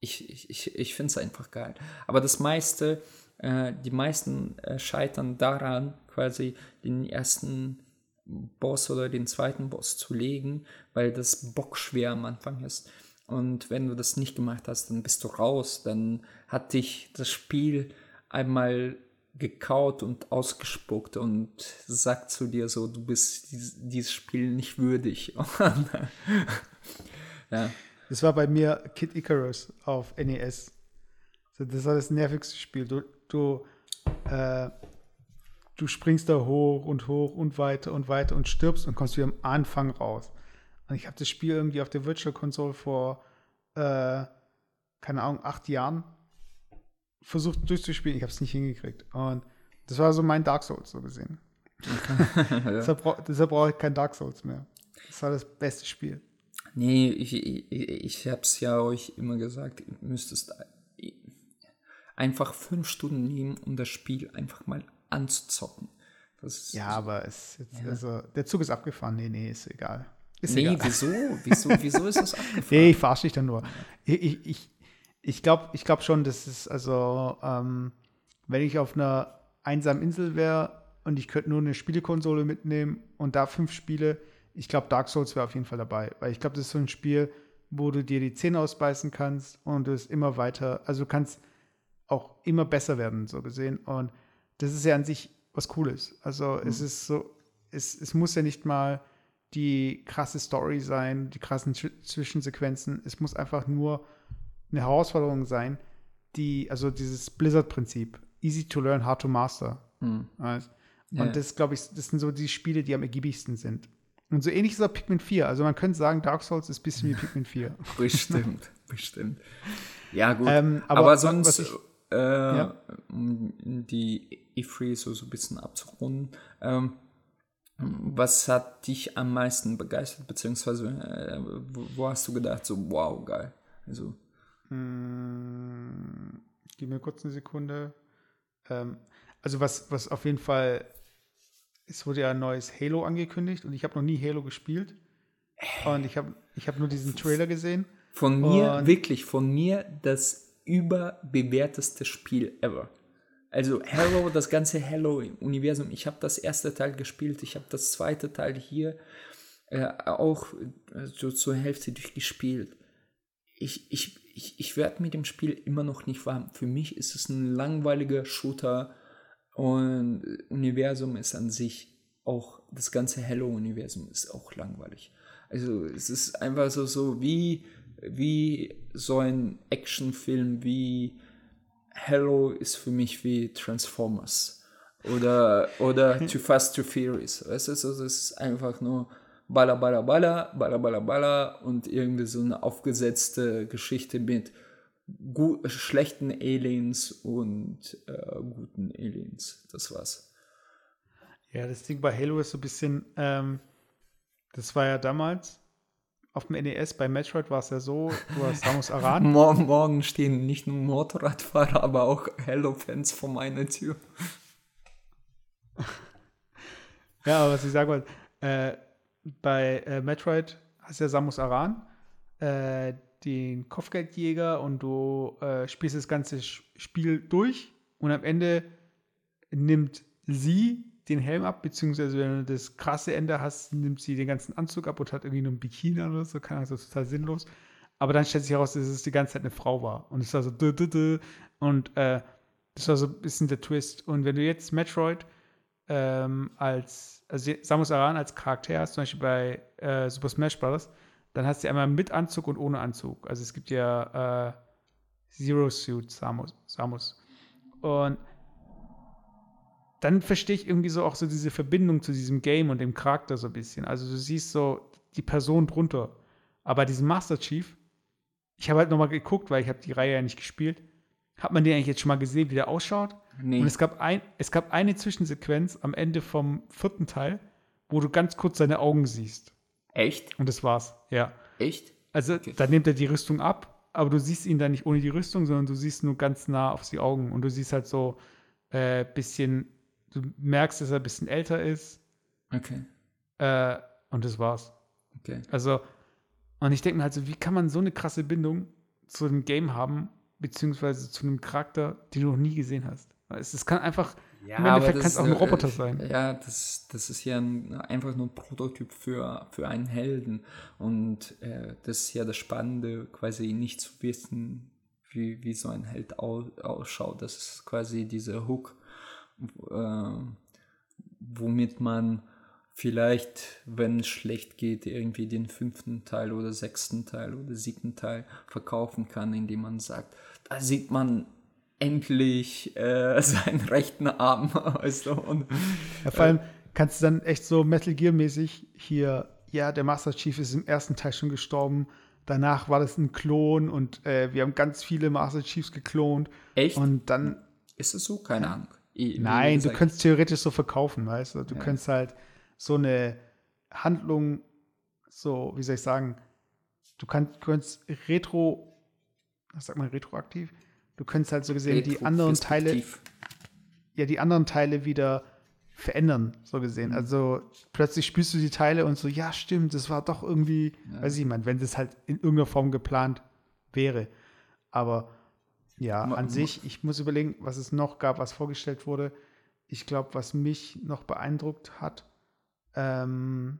ich, ich, ich finde es einfach geil. Aber das meiste, äh, die meisten äh, scheitern daran, quasi den ersten Boss oder den zweiten Boss zu legen, weil das bockschwer am Anfang ist. Und wenn du das nicht gemacht hast, dann bist du raus. Dann hat dich das Spiel einmal gekaut und ausgespuckt und sagt zu dir so, du bist dies, dieses Spiel nicht würdig. *laughs* ja. Das war bei mir Kid Icarus auf NES. Das war das nervigste Spiel. Du, du, äh, du springst da hoch und hoch und weiter und weiter und stirbst und kommst wieder am Anfang raus. Und ich habe das Spiel irgendwie auf der Virtual Console vor, äh, keine Ahnung, acht Jahren versucht durchzuspielen. Ich habe es nicht hingekriegt. Und das war so mein Dark Souls so gesehen. *laughs* Deshalb, brauch, deshalb brauche ich kein Dark Souls mehr. Das war das beste Spiel. Nee, ich, ich, ich habe es ja euch immer gesagt, ihr müsstest einfach fünf Stunden nehmen, um das Spiel einfach mal anzuzocken. Das Ja, aber es jetzt, also, der Zug ist abgefahren. Nee, nee, ist egal. Ist nee, egal. wieso? *laughs* wieso? Wieso ist das abgefahren? Nee, ich verarsche dich dann nur. Ich, ich, ich, ich glaube ich glaub schon, dass es, also, ähm, wenn ich auf einer einsamen Insel wäre und ich könnte nur eine Spielekonsole mitnehmen und da fünf Spiele, ich glaube, Dark Souls wäre auf jeden Fall dabei. Weil ich glaube, das ist so ein Spiel, wo du dir die Zähne ausbeißen kannst und es immer weiter, also du kannst auch immer besser werden, so gesehen. Und das ist ja an sich was Cooles. Also es ist so, es, es muss ja nicht mal die krasse Story sein, die krassen Zw- Zwischensequenzen. Es muss einfach nur eine Herausforderung sein, die, also dieses Blizzard-Prinzip, easy to learn, hard to master. Weißt? Und Ja. das, glaube ich, das sind so die Spiele, die am ergiebigsten sind. Und so ähnlich ist auch Pikmin 4. Also man könnte sagen, Dark Souls ist ein bisschen wie *laughs* Pikmin 4. Bestimmt, bestimmt. Ja, gut. Ähm, aber, aber sonst, was ich- äh, Ja. um die E3 so, so ein bisschen abzurunden, ähm, was hat dich am meisten begeistert, beziehungsweise äh, wo, wo hast du gedacht, so wow, geil. Also, Hm, Gib mir kurz eine Sekunde. Ähm, also was, was auf jeden Fall, es wurde ja ein neues Halo angekündigt und ich habe noch nie Halo gespielt. Und ich habe ich hab nur diesen Trailer gesehen. von mir, wirklich, von mir das überbewerteste Spiel ever. Also Halo, das ganze Halo-Universum. Ich habe das erste Teil gespielt, ich habe das zweite Teil hier äh, auch äh, so zur Hälfte durchgespielt. Ich, ich, ich, ich werde mit dem Spiel immer noch nicht warm. Für mich ist es ein langweiliger Shooter Und Universum ist an sich auch, das ganze Hello-Universum ist auch langweilig. Also es ist einfach so, so wie, wie so ein Actionfilm wie Hello ist für mich wie Transformers oder, oder *laughs* Too Fast, Too Furious. Weißt du, das ist einfach nur Baller, Baller, Baller, Baller, Baller, Baller und irgendwie so eine aufgesetzte Geschichte mit gut, schlechten Aliens und äh, guten Aliens. Das war's. Ja, das Ding bei Halo ist so ein bisschen, ähm, das war ja damals auf dem NES, bei Metroid war es ja so, du hast Samus Aran. *laughs* morgen, morgen stehen nicht nur Motorradfahrer, aber auch Halo-Fans vor meiner Tür. *laughs* ja, aber was ich sagen wollte, äh, bei äh, Metroid hast du ja Samus Aran, äh, den Kopfgeldjäger und du äh, spielst das ganze Spiel durch und am Ende nimmt sie den Helm ab, beziehungsweise wenn du das krasse Ende hast, nimmt sie den ganzen Anzug ab und hat irgendwie nur ein Bikini oder so, keine Ahnung, das ist total sinnlos. Aber dann stellt sich heraus, dass es die ganze Zeit eine Frau war. Und es war so dü, dü, dü. und äh, das war so ein bisschen der Twist. Und wenn du jetzt Metroid ähm, als, also Samus Aran als Charakter hast, zum Beispiel bei äh, Super Smash Bros., dann hast du einmal mit Anzug und ohne Anzug. Also es gibt ja äh, Zero Suit Samus. Samus. Und dann verstehe ich irgendwie so auch so diese Verbindung zu diesem Game und dem Charakter so ein bisschen. Also du siehst so die Person drunter. Aber diesen Master Chief, ich habe halt nochmal geguckt, weil ich habe die Reihe ja nicht gespielt. Hat man den eigentlich jetzt schon mal gesehen, wie der ausschaut? Nee. Und es gab, ein, es gab eine Zwischensequenz am Ende vom vierten Teil, wo du ganz kurz seine Augen siehst. Echt? Und das war's, ja. Echt? Also okay. da nimmt er die Rüstung ab, aber du siehst ihn dann nicht ohne die Rüstung, sondern du siehst nur ganz nah auf die Augen und du siehst halt so äh, bisschen du merkst, dass er ein bisschen älter ist. Okay. Äh, und das war's. Okay. Also, und ich denke mir halt so, wie kann man so eine krasse Bindung zu einem Game haben, beziehungsweise zu einem Charakter, den du noch nie gesehen hast? Es, es kann einfach, ja, im Endeffekt kann es auch ein Roboter sein. Ja, das, das ist ja ein, einfach nur ein Prototyp für, für einen Helden. Und äh, das ist ja das Spannende, quasi nicht zu wissen, wie, wie so ein Held au, ausschaut. Das ist quasi dieser Hook äh, womit man vielleicht, wenn es schlecht geht, irgendwie den fünften Teil oder sechsten Teil oder siebten Teil verkaufen kann, indem man sagt, da sieht man endlich äh, *laughs* seinen rechten Arm. *laughs* Weißt du? Und, ja, vor allem kannst du dann echt so Metal Gear-mäßig hier, ja, der Master Chief ist im ersten Teil schon gestorben. Danach war das ein Klon und äh, wir haben ganz viele Master Chiefs geklont. Echt? Und dann. Ist es so? Keine Ahnung. Nein, du könntest theoretisch so verkaufen, weißt du? Du ja. könntest halt so eine Handlung, so, wie soll ich sagen, du kannst, könntest retro, was sagt man, retroaktiv? Du könntest halt so gesehen die anderen Teile, ja, die anderen Teile wieder verändern, so gesehen. Mhm. Also plötzlich spielst du die Teile und so, ja, stimmt, das war doch irgendwie, ja. weiß ich, man, wenn das halt in irgendeiner Form geplant wäre. Aber ja, an sich, ich muss überlegen, was es noch gab, was vorgestellt wurde. Ich glaube, was mich noch beeindruckt hat, ähm,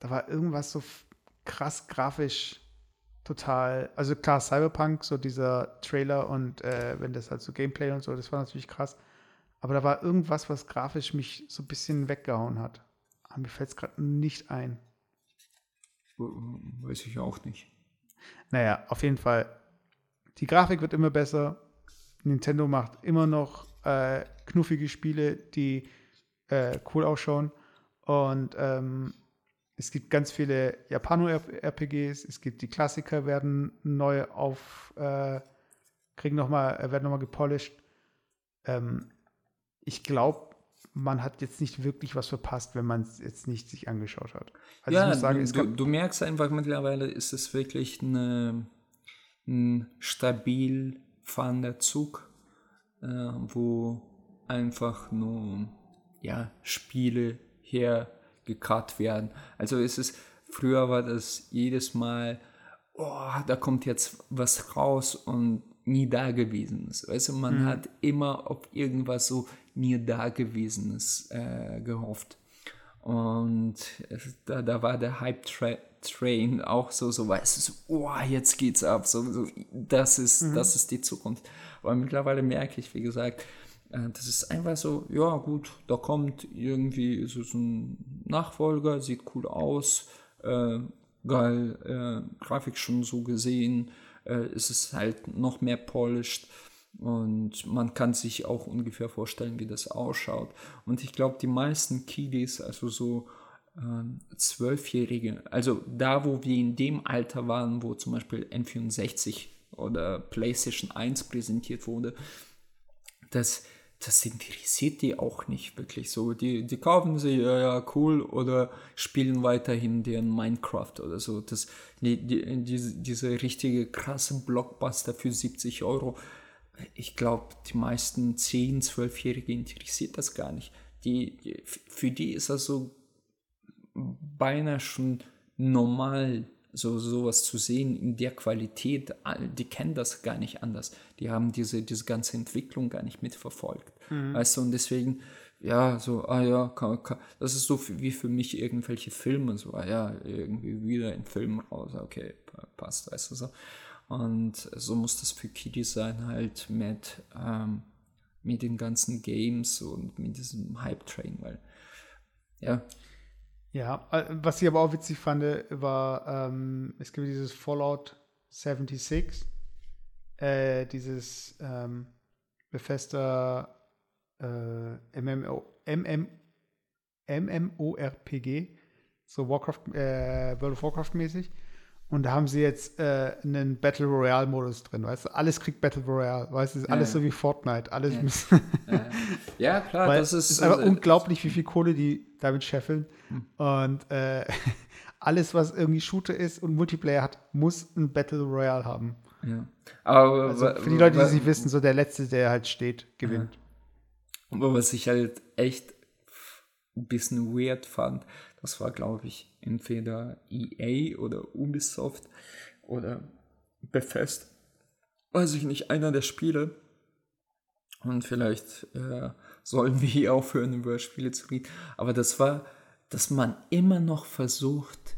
da war irgendwas so krass grafisch total, also klar, Cyberpunk, so dieser Trailer und äh, wenn das halt so Gameplay und so, das war natürlich krass. Aber da war irgendwas, was grafisch mich so ein bisschen weggehauen hat. Aber mir fällt es gerade nicht ein. Weiß ich auch nicht. Naja, auf jeden Fall die Grafik wird immer besser. Nintendo macht immer noch äh, knuffige Spiele, die äh, cool ausschauen. Und ähm, es gibt ganz viele Japano-RPGs. Es gibt die Klassiker, werden neu auf, äh, kriegen noch mal, äh, werden nochmal gepolished. Ähm, ich glaube, man hat jetzt nicht wirklich was verpasst, wenn man es jetzt nicht sich angeschaut hat. Also ja, sagen, du, du, merkst einfach mittlerweile, ist es wirklich eine ein stabil fahrender Zug, äh, wo einfach nur ja, Spiele hergekarrt werden. Also es ist, früher war das jedes Mal, oh, da kommt jetzt was raus und nie dagewesenes. Weißt du, man mhm. hat immer auf irgendwas so nie dagewesenes äh, gehofft. Und da, da war der Hype-Train Train auch so, so weißt du, so, oh, jetzt geht's ab, so, so das ist, mhm. das ist die Zukunft. Aber mittlerweile merke ich, wie gesagt, Äh, das ist einfach so, ja gut, da kommt irgendwie so, ein Nachfolger, sieht cool aus, äh, geil, äh, Grafik schon so gesehen, äh, es ist halt noch mehr polished und man kann sich auch ungefähr vorstellen, wie das ausschaut. Und ich glaube, die meisten Kiddies, also so Zwölfjährige, also da, wo wir in dem Alter waren, wo zum Beispiel N64 oder PlayStation 1 präsentiert wurde, das, das interessiert die auch nicht wirklich so. Die, die kaufen sie, ja, ja, cool, oder spielen weiterhin deren Minecraft oder so. Das, die, die, diese, diese richtige krasse Blockbuster für 70 Euro, ich glaube, die meisten 10-, 12-Jährige interessiert das gar nicht. Die, die, für die ist das so beinahe schon normal, so sowas zu sehen in der Qualität. Die kennen das gar nicht anders. Die haben diese, diese ganze Entwicklung gar nicht mitverfolgt. Mhm. Weißt du, und deswegen, ja, so, ah ja, kann, kann, das ist so wie für mich irgendwelche Filme, so, ah ja, irgendwie wieder ein Film raus, okay, passt, weißt du so. Und so muss das für Kiddies sein, halt mit, ähm, mit den ganzen Games und mit diesem Hype-Train, weil, ja. Ja, äh, was ich aber auch witzig fand, war, ähm, es gibt dieses Fallout 76, äh, dieses ähm, Bethesda äh, MMO, MM, MMORPG, so Warcraft, äh, World of Warcraft mäßig. Und da haben sie jetzt äh, einen Battle Royale Modus drin, weißt du? Alles kriegt Battle Royale, weißt du? Alles ja. so wie Fortnite, alles. Ja, ja. ja *laughs* klar, das ist. Es ist einfach unglaublich, wie viel Kohle die damit scheffeln. Hm. Und äh, *laughs* alles, was irgendwie Shooter ist und Multiplayer hat, muss ein Battle Royale haben. Ja. Aber also für die Leute, die es nicht wissen, so der Letzte, der halt steht, gewinnt. Aber was ich halt echt ein bisschen weird fand, das war, glaube ich, entweder EA oder Ubisoft oder Bethesda, weiß ich nicht, einer der Spiele. Und vielleicht äh, sollen wir hier aufhören, über Spiele zu reden. Aber das war, dass man immer noch versucht,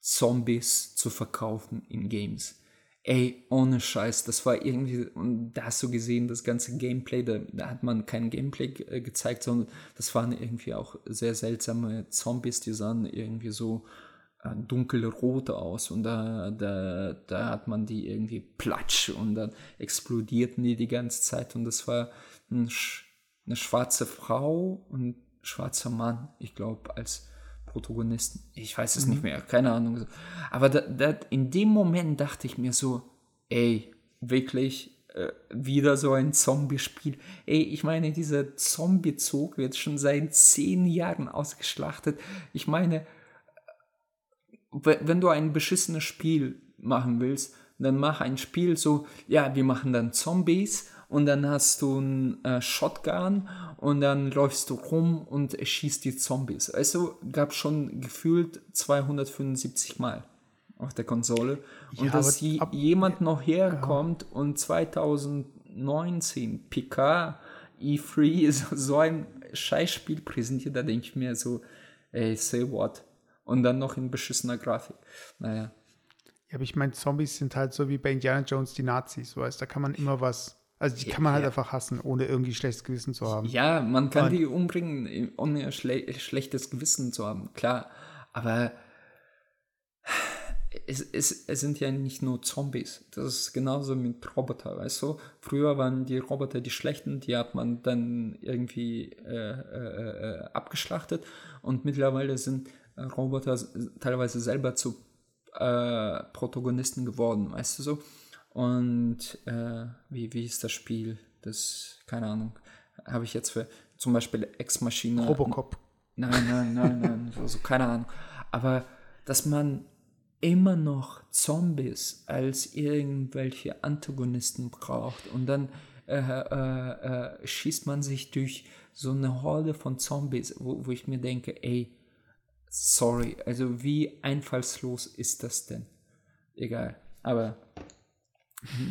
Zombies zu verkaufen in Games. Ey, ohne Scheiß, das war irgendwie, und da hast du gesehen, das ganze Gameplay, da, da hat man kein Gameplay äh, gezeigt, sondern das waren irgendwie auch sehr seltsame Zombies, die sahen irgendwie so äh, dunkelrot aus und da, da, da hat man die irgendwie platsch und dann explodierten die die ganze Zeit und das war ein, eine schwarze Frau und ein schwarzer Mann, ich glaube, als Protagonisten. Ich weiß es mhm. nicht mehr, keine Ahnung. Aber da, da, in dem Moment dachte ich mir so, ey, wirklich äh, wieder so ein Zombie-Spiel. Ey, ich meine, dieser Zombie-Zug wird schon seit zehn Jahren ausgeschlachtet. Ich meine, wenn du ein beschissenes Spiel machen willst, dann mach ein Spiel so, ja, wir machen dann Zombies und dann hast du ein äh, Shotgun und dann läufst du rum und schießt die Zombies. Also gab schon gefühlt 275 Mal auf der Konsole. Und ja, dass ab, jemand noch herkommt ja. und 2019 PK E3 so, so ein Scheißspiel präsentiert, da denke ich mir so, ey, say what? Und dann noch in beschissener Grafik. Naja. Ja, aber ich meine, Zombies sind halt so wie bei Indiana Jones die Nazis, weißt da kann man immer was also die kann man halt ja. einfach hassen, ohne irgendwie schlechtes Gewissen zu haben. Ja, man kann Und, die umbringen, ohne schle schlechtes Gewissen zu haben, klar. Aber es, es, es sind ja nicht nur Zombies. Das ist genauso mit Roboter, weißt du? Früher waren die Roboter die schlechten, die hat man dann irgendwie äh, äh, äh abgeschlachtet. Und mittlerweile sind Roboter teilweise selber zu äh, Protagonisten geworden, weißt du so? Und äh, wie, wie ist das Spiel? Das, keine Ahnung, habe ich jetzt für zum Beispiel Ex-Maschine. Robocop. Nein, nein, nein, nein, *laughs* also keine Ahnung. Aber dass man immer noch Zombies als irgendwelche Antagonisten braucht und dann äh, äh, äh, schießt man sich durch so eine Horde von Zombies, wo, wo ich mir denke, ey, sorry, also wie einfallslos ist das denn? Egal, aber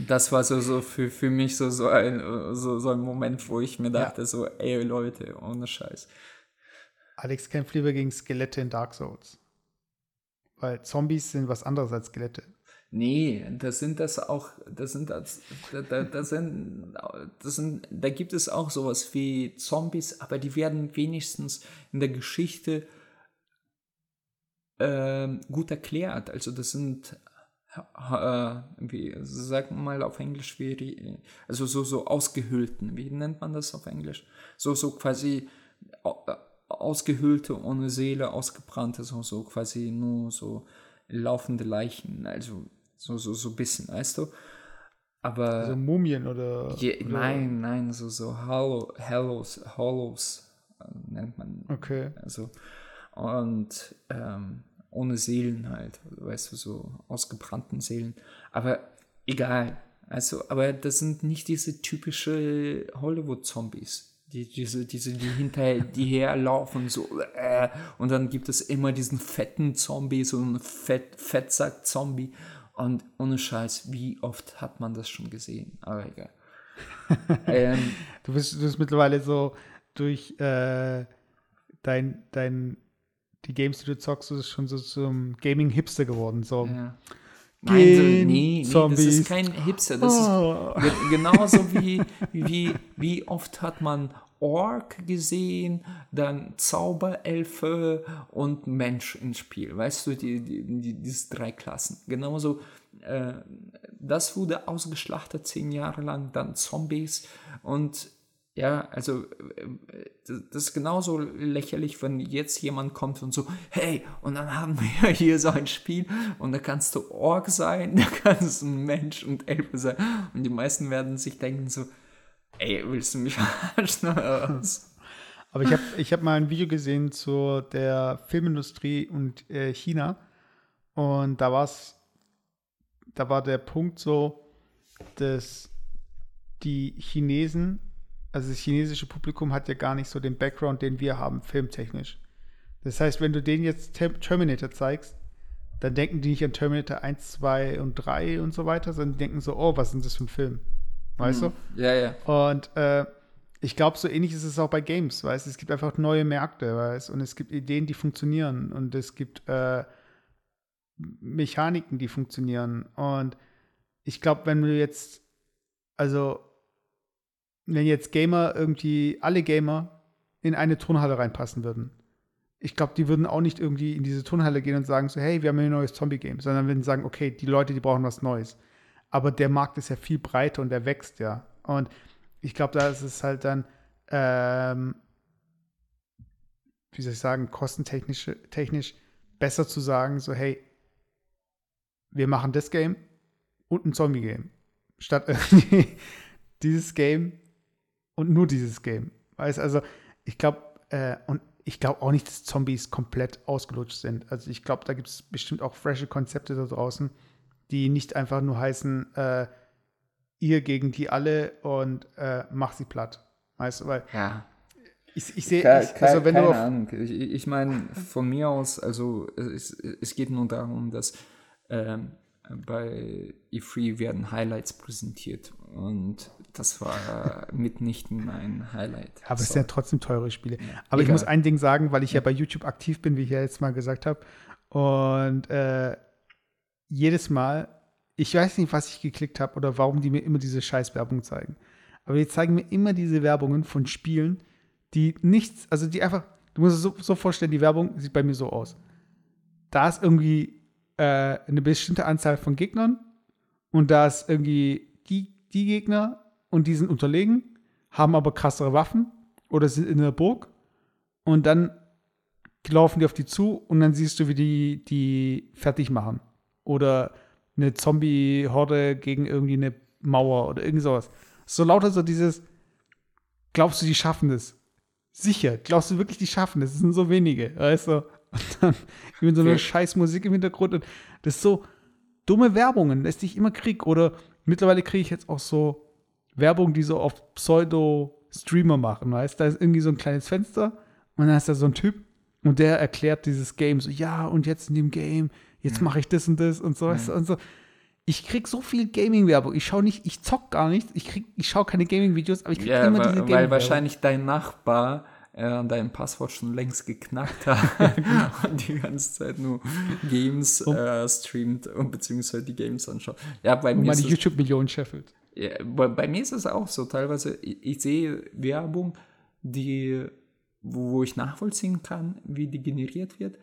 das war so, so für, für mich so, so, ein, so, so ein Moment, wo ich mir dachte, ja. so, ey Leute, ohne Scheiß. Alex kämpft lieber gegen Skelette in Dark Souls. Weil Zombies sind was anderes als Skelette. Nee, das sind das auch, das sind das, da, da, das sind, das sind, da gibt es auch sowas wie Zombies, aber die werden wenigstens in der Geschichte äh, gut erklärt. Also das sind, äh, wie, sag mal auf Englisch, wie, also so, so ausgehöhlten, wie nennt man das auf Englisch? So, so quasi ausgehöhlte, ohne Seele, ausgebrannte, so, so quasi nur so laufende Leichen. Also so, so, so ein bisschen, weißt du? Aber. Also Mumien oder. Je, oder nein, nein, so, so Hollow, Hollows, Hollows äh, nennt man. Okay. Also, und ähm, ohne Seelen halt, weißt du, so ausgebrannten Seelen. Aber egal. Also, aber das sind nicht diese typische Hollywood-Zombies. Die, diese, diese, die hinterher, die herlaufen, so, äh, und dann gibt es immer diesen fetten Zombie, so einen Fett, Fettsack-Zombie. Und ohne Scheiß, wie oft hat man das schon gesehen? Aber egal. *laughs* ähm, du, bist, du bist mittlerweile so durch äh, dein, dein, die Games, die du zockst, ist schon so zum Gaming-Hipster geworden. So. Ja. Nein, so, nee, nee, das ist kein Hipster. Das oh. ist genauso wie, wie, wie oft hat man Ork gesehen, dann Zauberelfe und Mensch ins Spiel. Weißt du, die, die, die, diese drei Klassen. Genauso, äh, das wurde ausgeschlachtet zehn Jahre lang, dann Zombies und ja, also äh, das ist genauso lächerlich, wenn jetzt jemand kommt und so, hey, und dann haben wir hier so ein Spiel und da kannst du Ork sein, *laughs* da kannst du ein Mensch und Elfe sein. Und die meisten werden sich denken so, Ey, willst du mich *laughs* verarschen oder was? Aber ich habe ich hab mal ein Video gesehen zu der Filmindustrie und äh, China. Und da war's, da war der Punkt so, dass die Chinesen, also das chinesische Publikum hat ja gar nicht so den Background, den wir haben, filmtechnisch. Das heißt, wenn du denen jetzt Terminator zeigst, dann denken die nicht an Terminator 1, 2 und 3 und so weiter, sondern denken so, oh, was ist das für ein Film? weißt mhm. du? Ja, ja. Und äh, ich glaube, so ähnlich ist es auch bei Games, weißt du? Es gibt einfach neue Märkte, weißt Und es gibt Ideen, die funktionieren und es gibt äh, Mechaniken, die funktionieren. Und ich glaube, wenn du jetzt, also, wenn jetzt Gamer irgendwie, alle Gamer in eine Turnhalle reinpassen würden, ich glaube, die würden auch nicht irgendwie in diese Turnhalle gehen und sagen so, hey, wir haben hier ein neues Zombie-Game, sondern würden sagen, okay, die Leute, die brauchen was Neues aber der Markt ist ja viel breiter und der wächst ja. Und ich glaube, da ist es halt dann, ähm, wie soll ich sagen, kostentechnisch technisch besser zu sagen, so, hey, wir machen das Game und ein Zombie-Game. Statt *laughs* irgendwie dieses Game und nur dieses Game. Weißt also, ich glaube, äh, und ich glaube auch nicht, dass Zombies komplett ausgelutscht sind. Also ich glaube, da gibt es bestimmt auch frische Konzepte da draußen, die nicht einfach nur heißen, äh, ihr gegen die alle und äh, mach sie platt. Weißt du, weil ja. ich, ich sehe, also wenn keine du Ahnung. Ich, ich meine, von mir aus, also es, es geht nur darum, dass ähm, bei E3 werden Highlights präsentiert und das war mitnichten ein Highlight. Aber so. es sind ja trotzdem teure Spiele. Ja, Aber egal. ich muss ein Ding sagen, weil ich ja bei YouTube aktiv bin, wie ich ja jetzt mal gesagt habe. Und äh, jedes Mal, ich weiß nicht, was ich geklickt habe oder warum die mir immer diese Scheißwerbung zeigen. Aber die zeigen mir immer diese Werbungen von Spielen, die nichts, also die einfach, du musst es so, so vorstellen, die Werbung sieht bei mir so aus. Da ist irgendwie äh, eine bestimmte Anzahl von Gegnern und da ist irgendwie die, die Gegner und die sind unterlegen, haben aber krassere Waffen oder sind in der Burg und dann laufen die auf die zu und dann siehst du, wie die die fertig machen oder eine Zombie-Horde gegen irgendwie eine Mauer oder irgend sowas. So lauter so dieses, glaubst du, die schaffen das? Sicher, glaubst du wirklich, die schaffen das? Es sind so wenige, weißt du? Und dann *laughs* irgendwie so eine scheiß Musik im Hintergrund und das ist so dumme Werbungen, lässt dich immer krieg. Oder mittlerweile kriege ich jetzt auch so Werbung, die so auf Pseudo-Streamer machen, weißt du? Da ist irgendwie so ein kleines Fenster und dann ist da so ein Typ und der erklärt dieses Game so, ja, und jetzt in dem Game jetzt mache ich das und das und so, weißt und so. Ich krieg so viel Gaming-Werbung. Ich schaue nicht, ich zock gar nicht. Ich, krieg, ich schaue keine Gaming-Videos, aber ich krieg ja, immer diese Gaming-Werbung. Weil wahrscheinlich dein Nachbar äh, dein Passwort schon längst geknackt hat *laughs* *laughs* und die ganze Zeit nur Games äh, streamt und beziehungsweise die Games anschaut. Ja, bei Und mir meine YouTube-Millionen scheffelt. Ja, bei, bei mir ist es auch so. Teilweise, ich, ich sehe Werbung, die, wo, wo ich nachvollziehen kann, wie die generiert wird.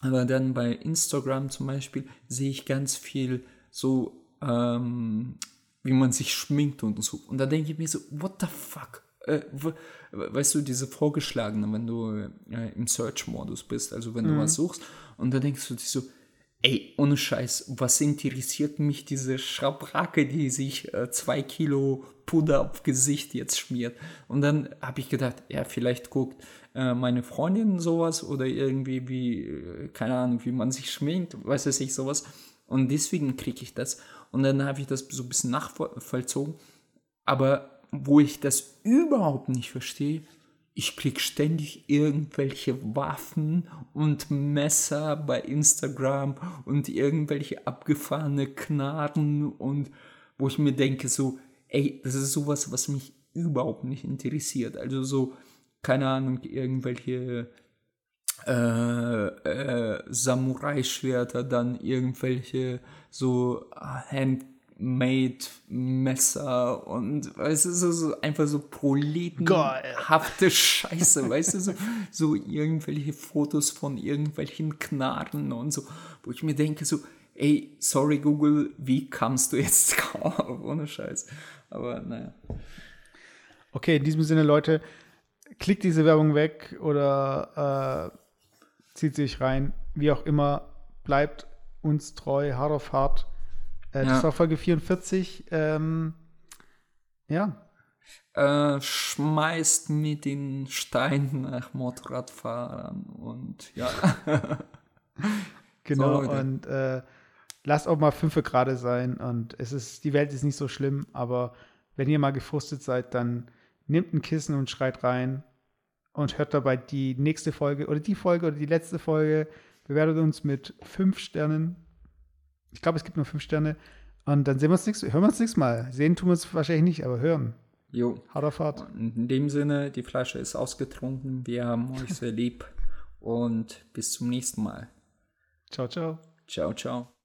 Aber dann bei Instagram zum Beispiel sehe ich ganz viel so, ähm, wie man sich schminkt und so. Und da denke ich mir so, what the fuck? Äh, we- weißt du, diese vorgeschlagene, wenn du äh, im Search-Modus bist, also wenn du was suchst, und da denkst du dir so, Ey, ohne Scheiß, was interessiert mich diese Schabracke, die sich äh, zwei Kilo Puder auf Gesicht jetzt schmiert? Und dann habe ich gedacht, ja, vielleicht guckt äh, meine Freundin sowas oder irgendwie wie, äh, keine Ahnung, wie man sich schminkt, weiß es nicht, sowas. Und deswegen kriege ich das. Und dann habe ich das so ein bisschen nachvollzogen. Aber wo ich das überhaupt nicht verstehe, ich krieg ständig irgendwelche Waffen und Messer bei Instagram und irgendwelche abgefahrene Knarren und wo ich mir denke so, ey, das ist sowas, was mich überhaupt nicht interessiert. Also so, keine Ahnung, irgendwelche äh, äh, Samurai-Schwerter, dann irgendwelche so Handmade-Messer und weißt du, so, so einfach so proletenhafte Scheiße, weißt du, so, so irgendwelche Fotos von irgendwelchen Knarren und so, wo ich mir denke so, ey, sorry Google, wie kamst du jetzt *laughs* drauf? Ohne Scheiß. Aber naja. Okay, in diesem Sinne, Leute, klickt diese Werbung weg oder äh, zieht sich rein. Wie auch immer, bleibt uns treu, hart auf hart. Äh, Das Ja. war Folge 44. Ähm, ja, äh, schmeißt mit den Steinen nach Motorradfahrern und ja. *laughs* genau. Leute. und äh, lasst auch mal fünfe gerade sein. Und es ist, die Welt ist nicht so schlimm, aber wenn ihr mal gefrustet seid, dann nehmt ein Kissen und schreit rein und hört dabei die nächste Folge oder die Folge oder die letzte Folge. Bewertet uns mit fünf Sternen. Ich glaube, es gibt nur fünf Sterne. Und dann sehen wir uns nächstes, hören wir uns nächstes Mal. Sehen tun wir uns wahrscheinlich nicht, aber hören. Jo. Hart auf hart. In dem Sinne, die Flasche ist ausgetrunken. Wir haben euch sehr lieb und bis zum nächsten Mal. Ciao, ciao. Ciao, ciao.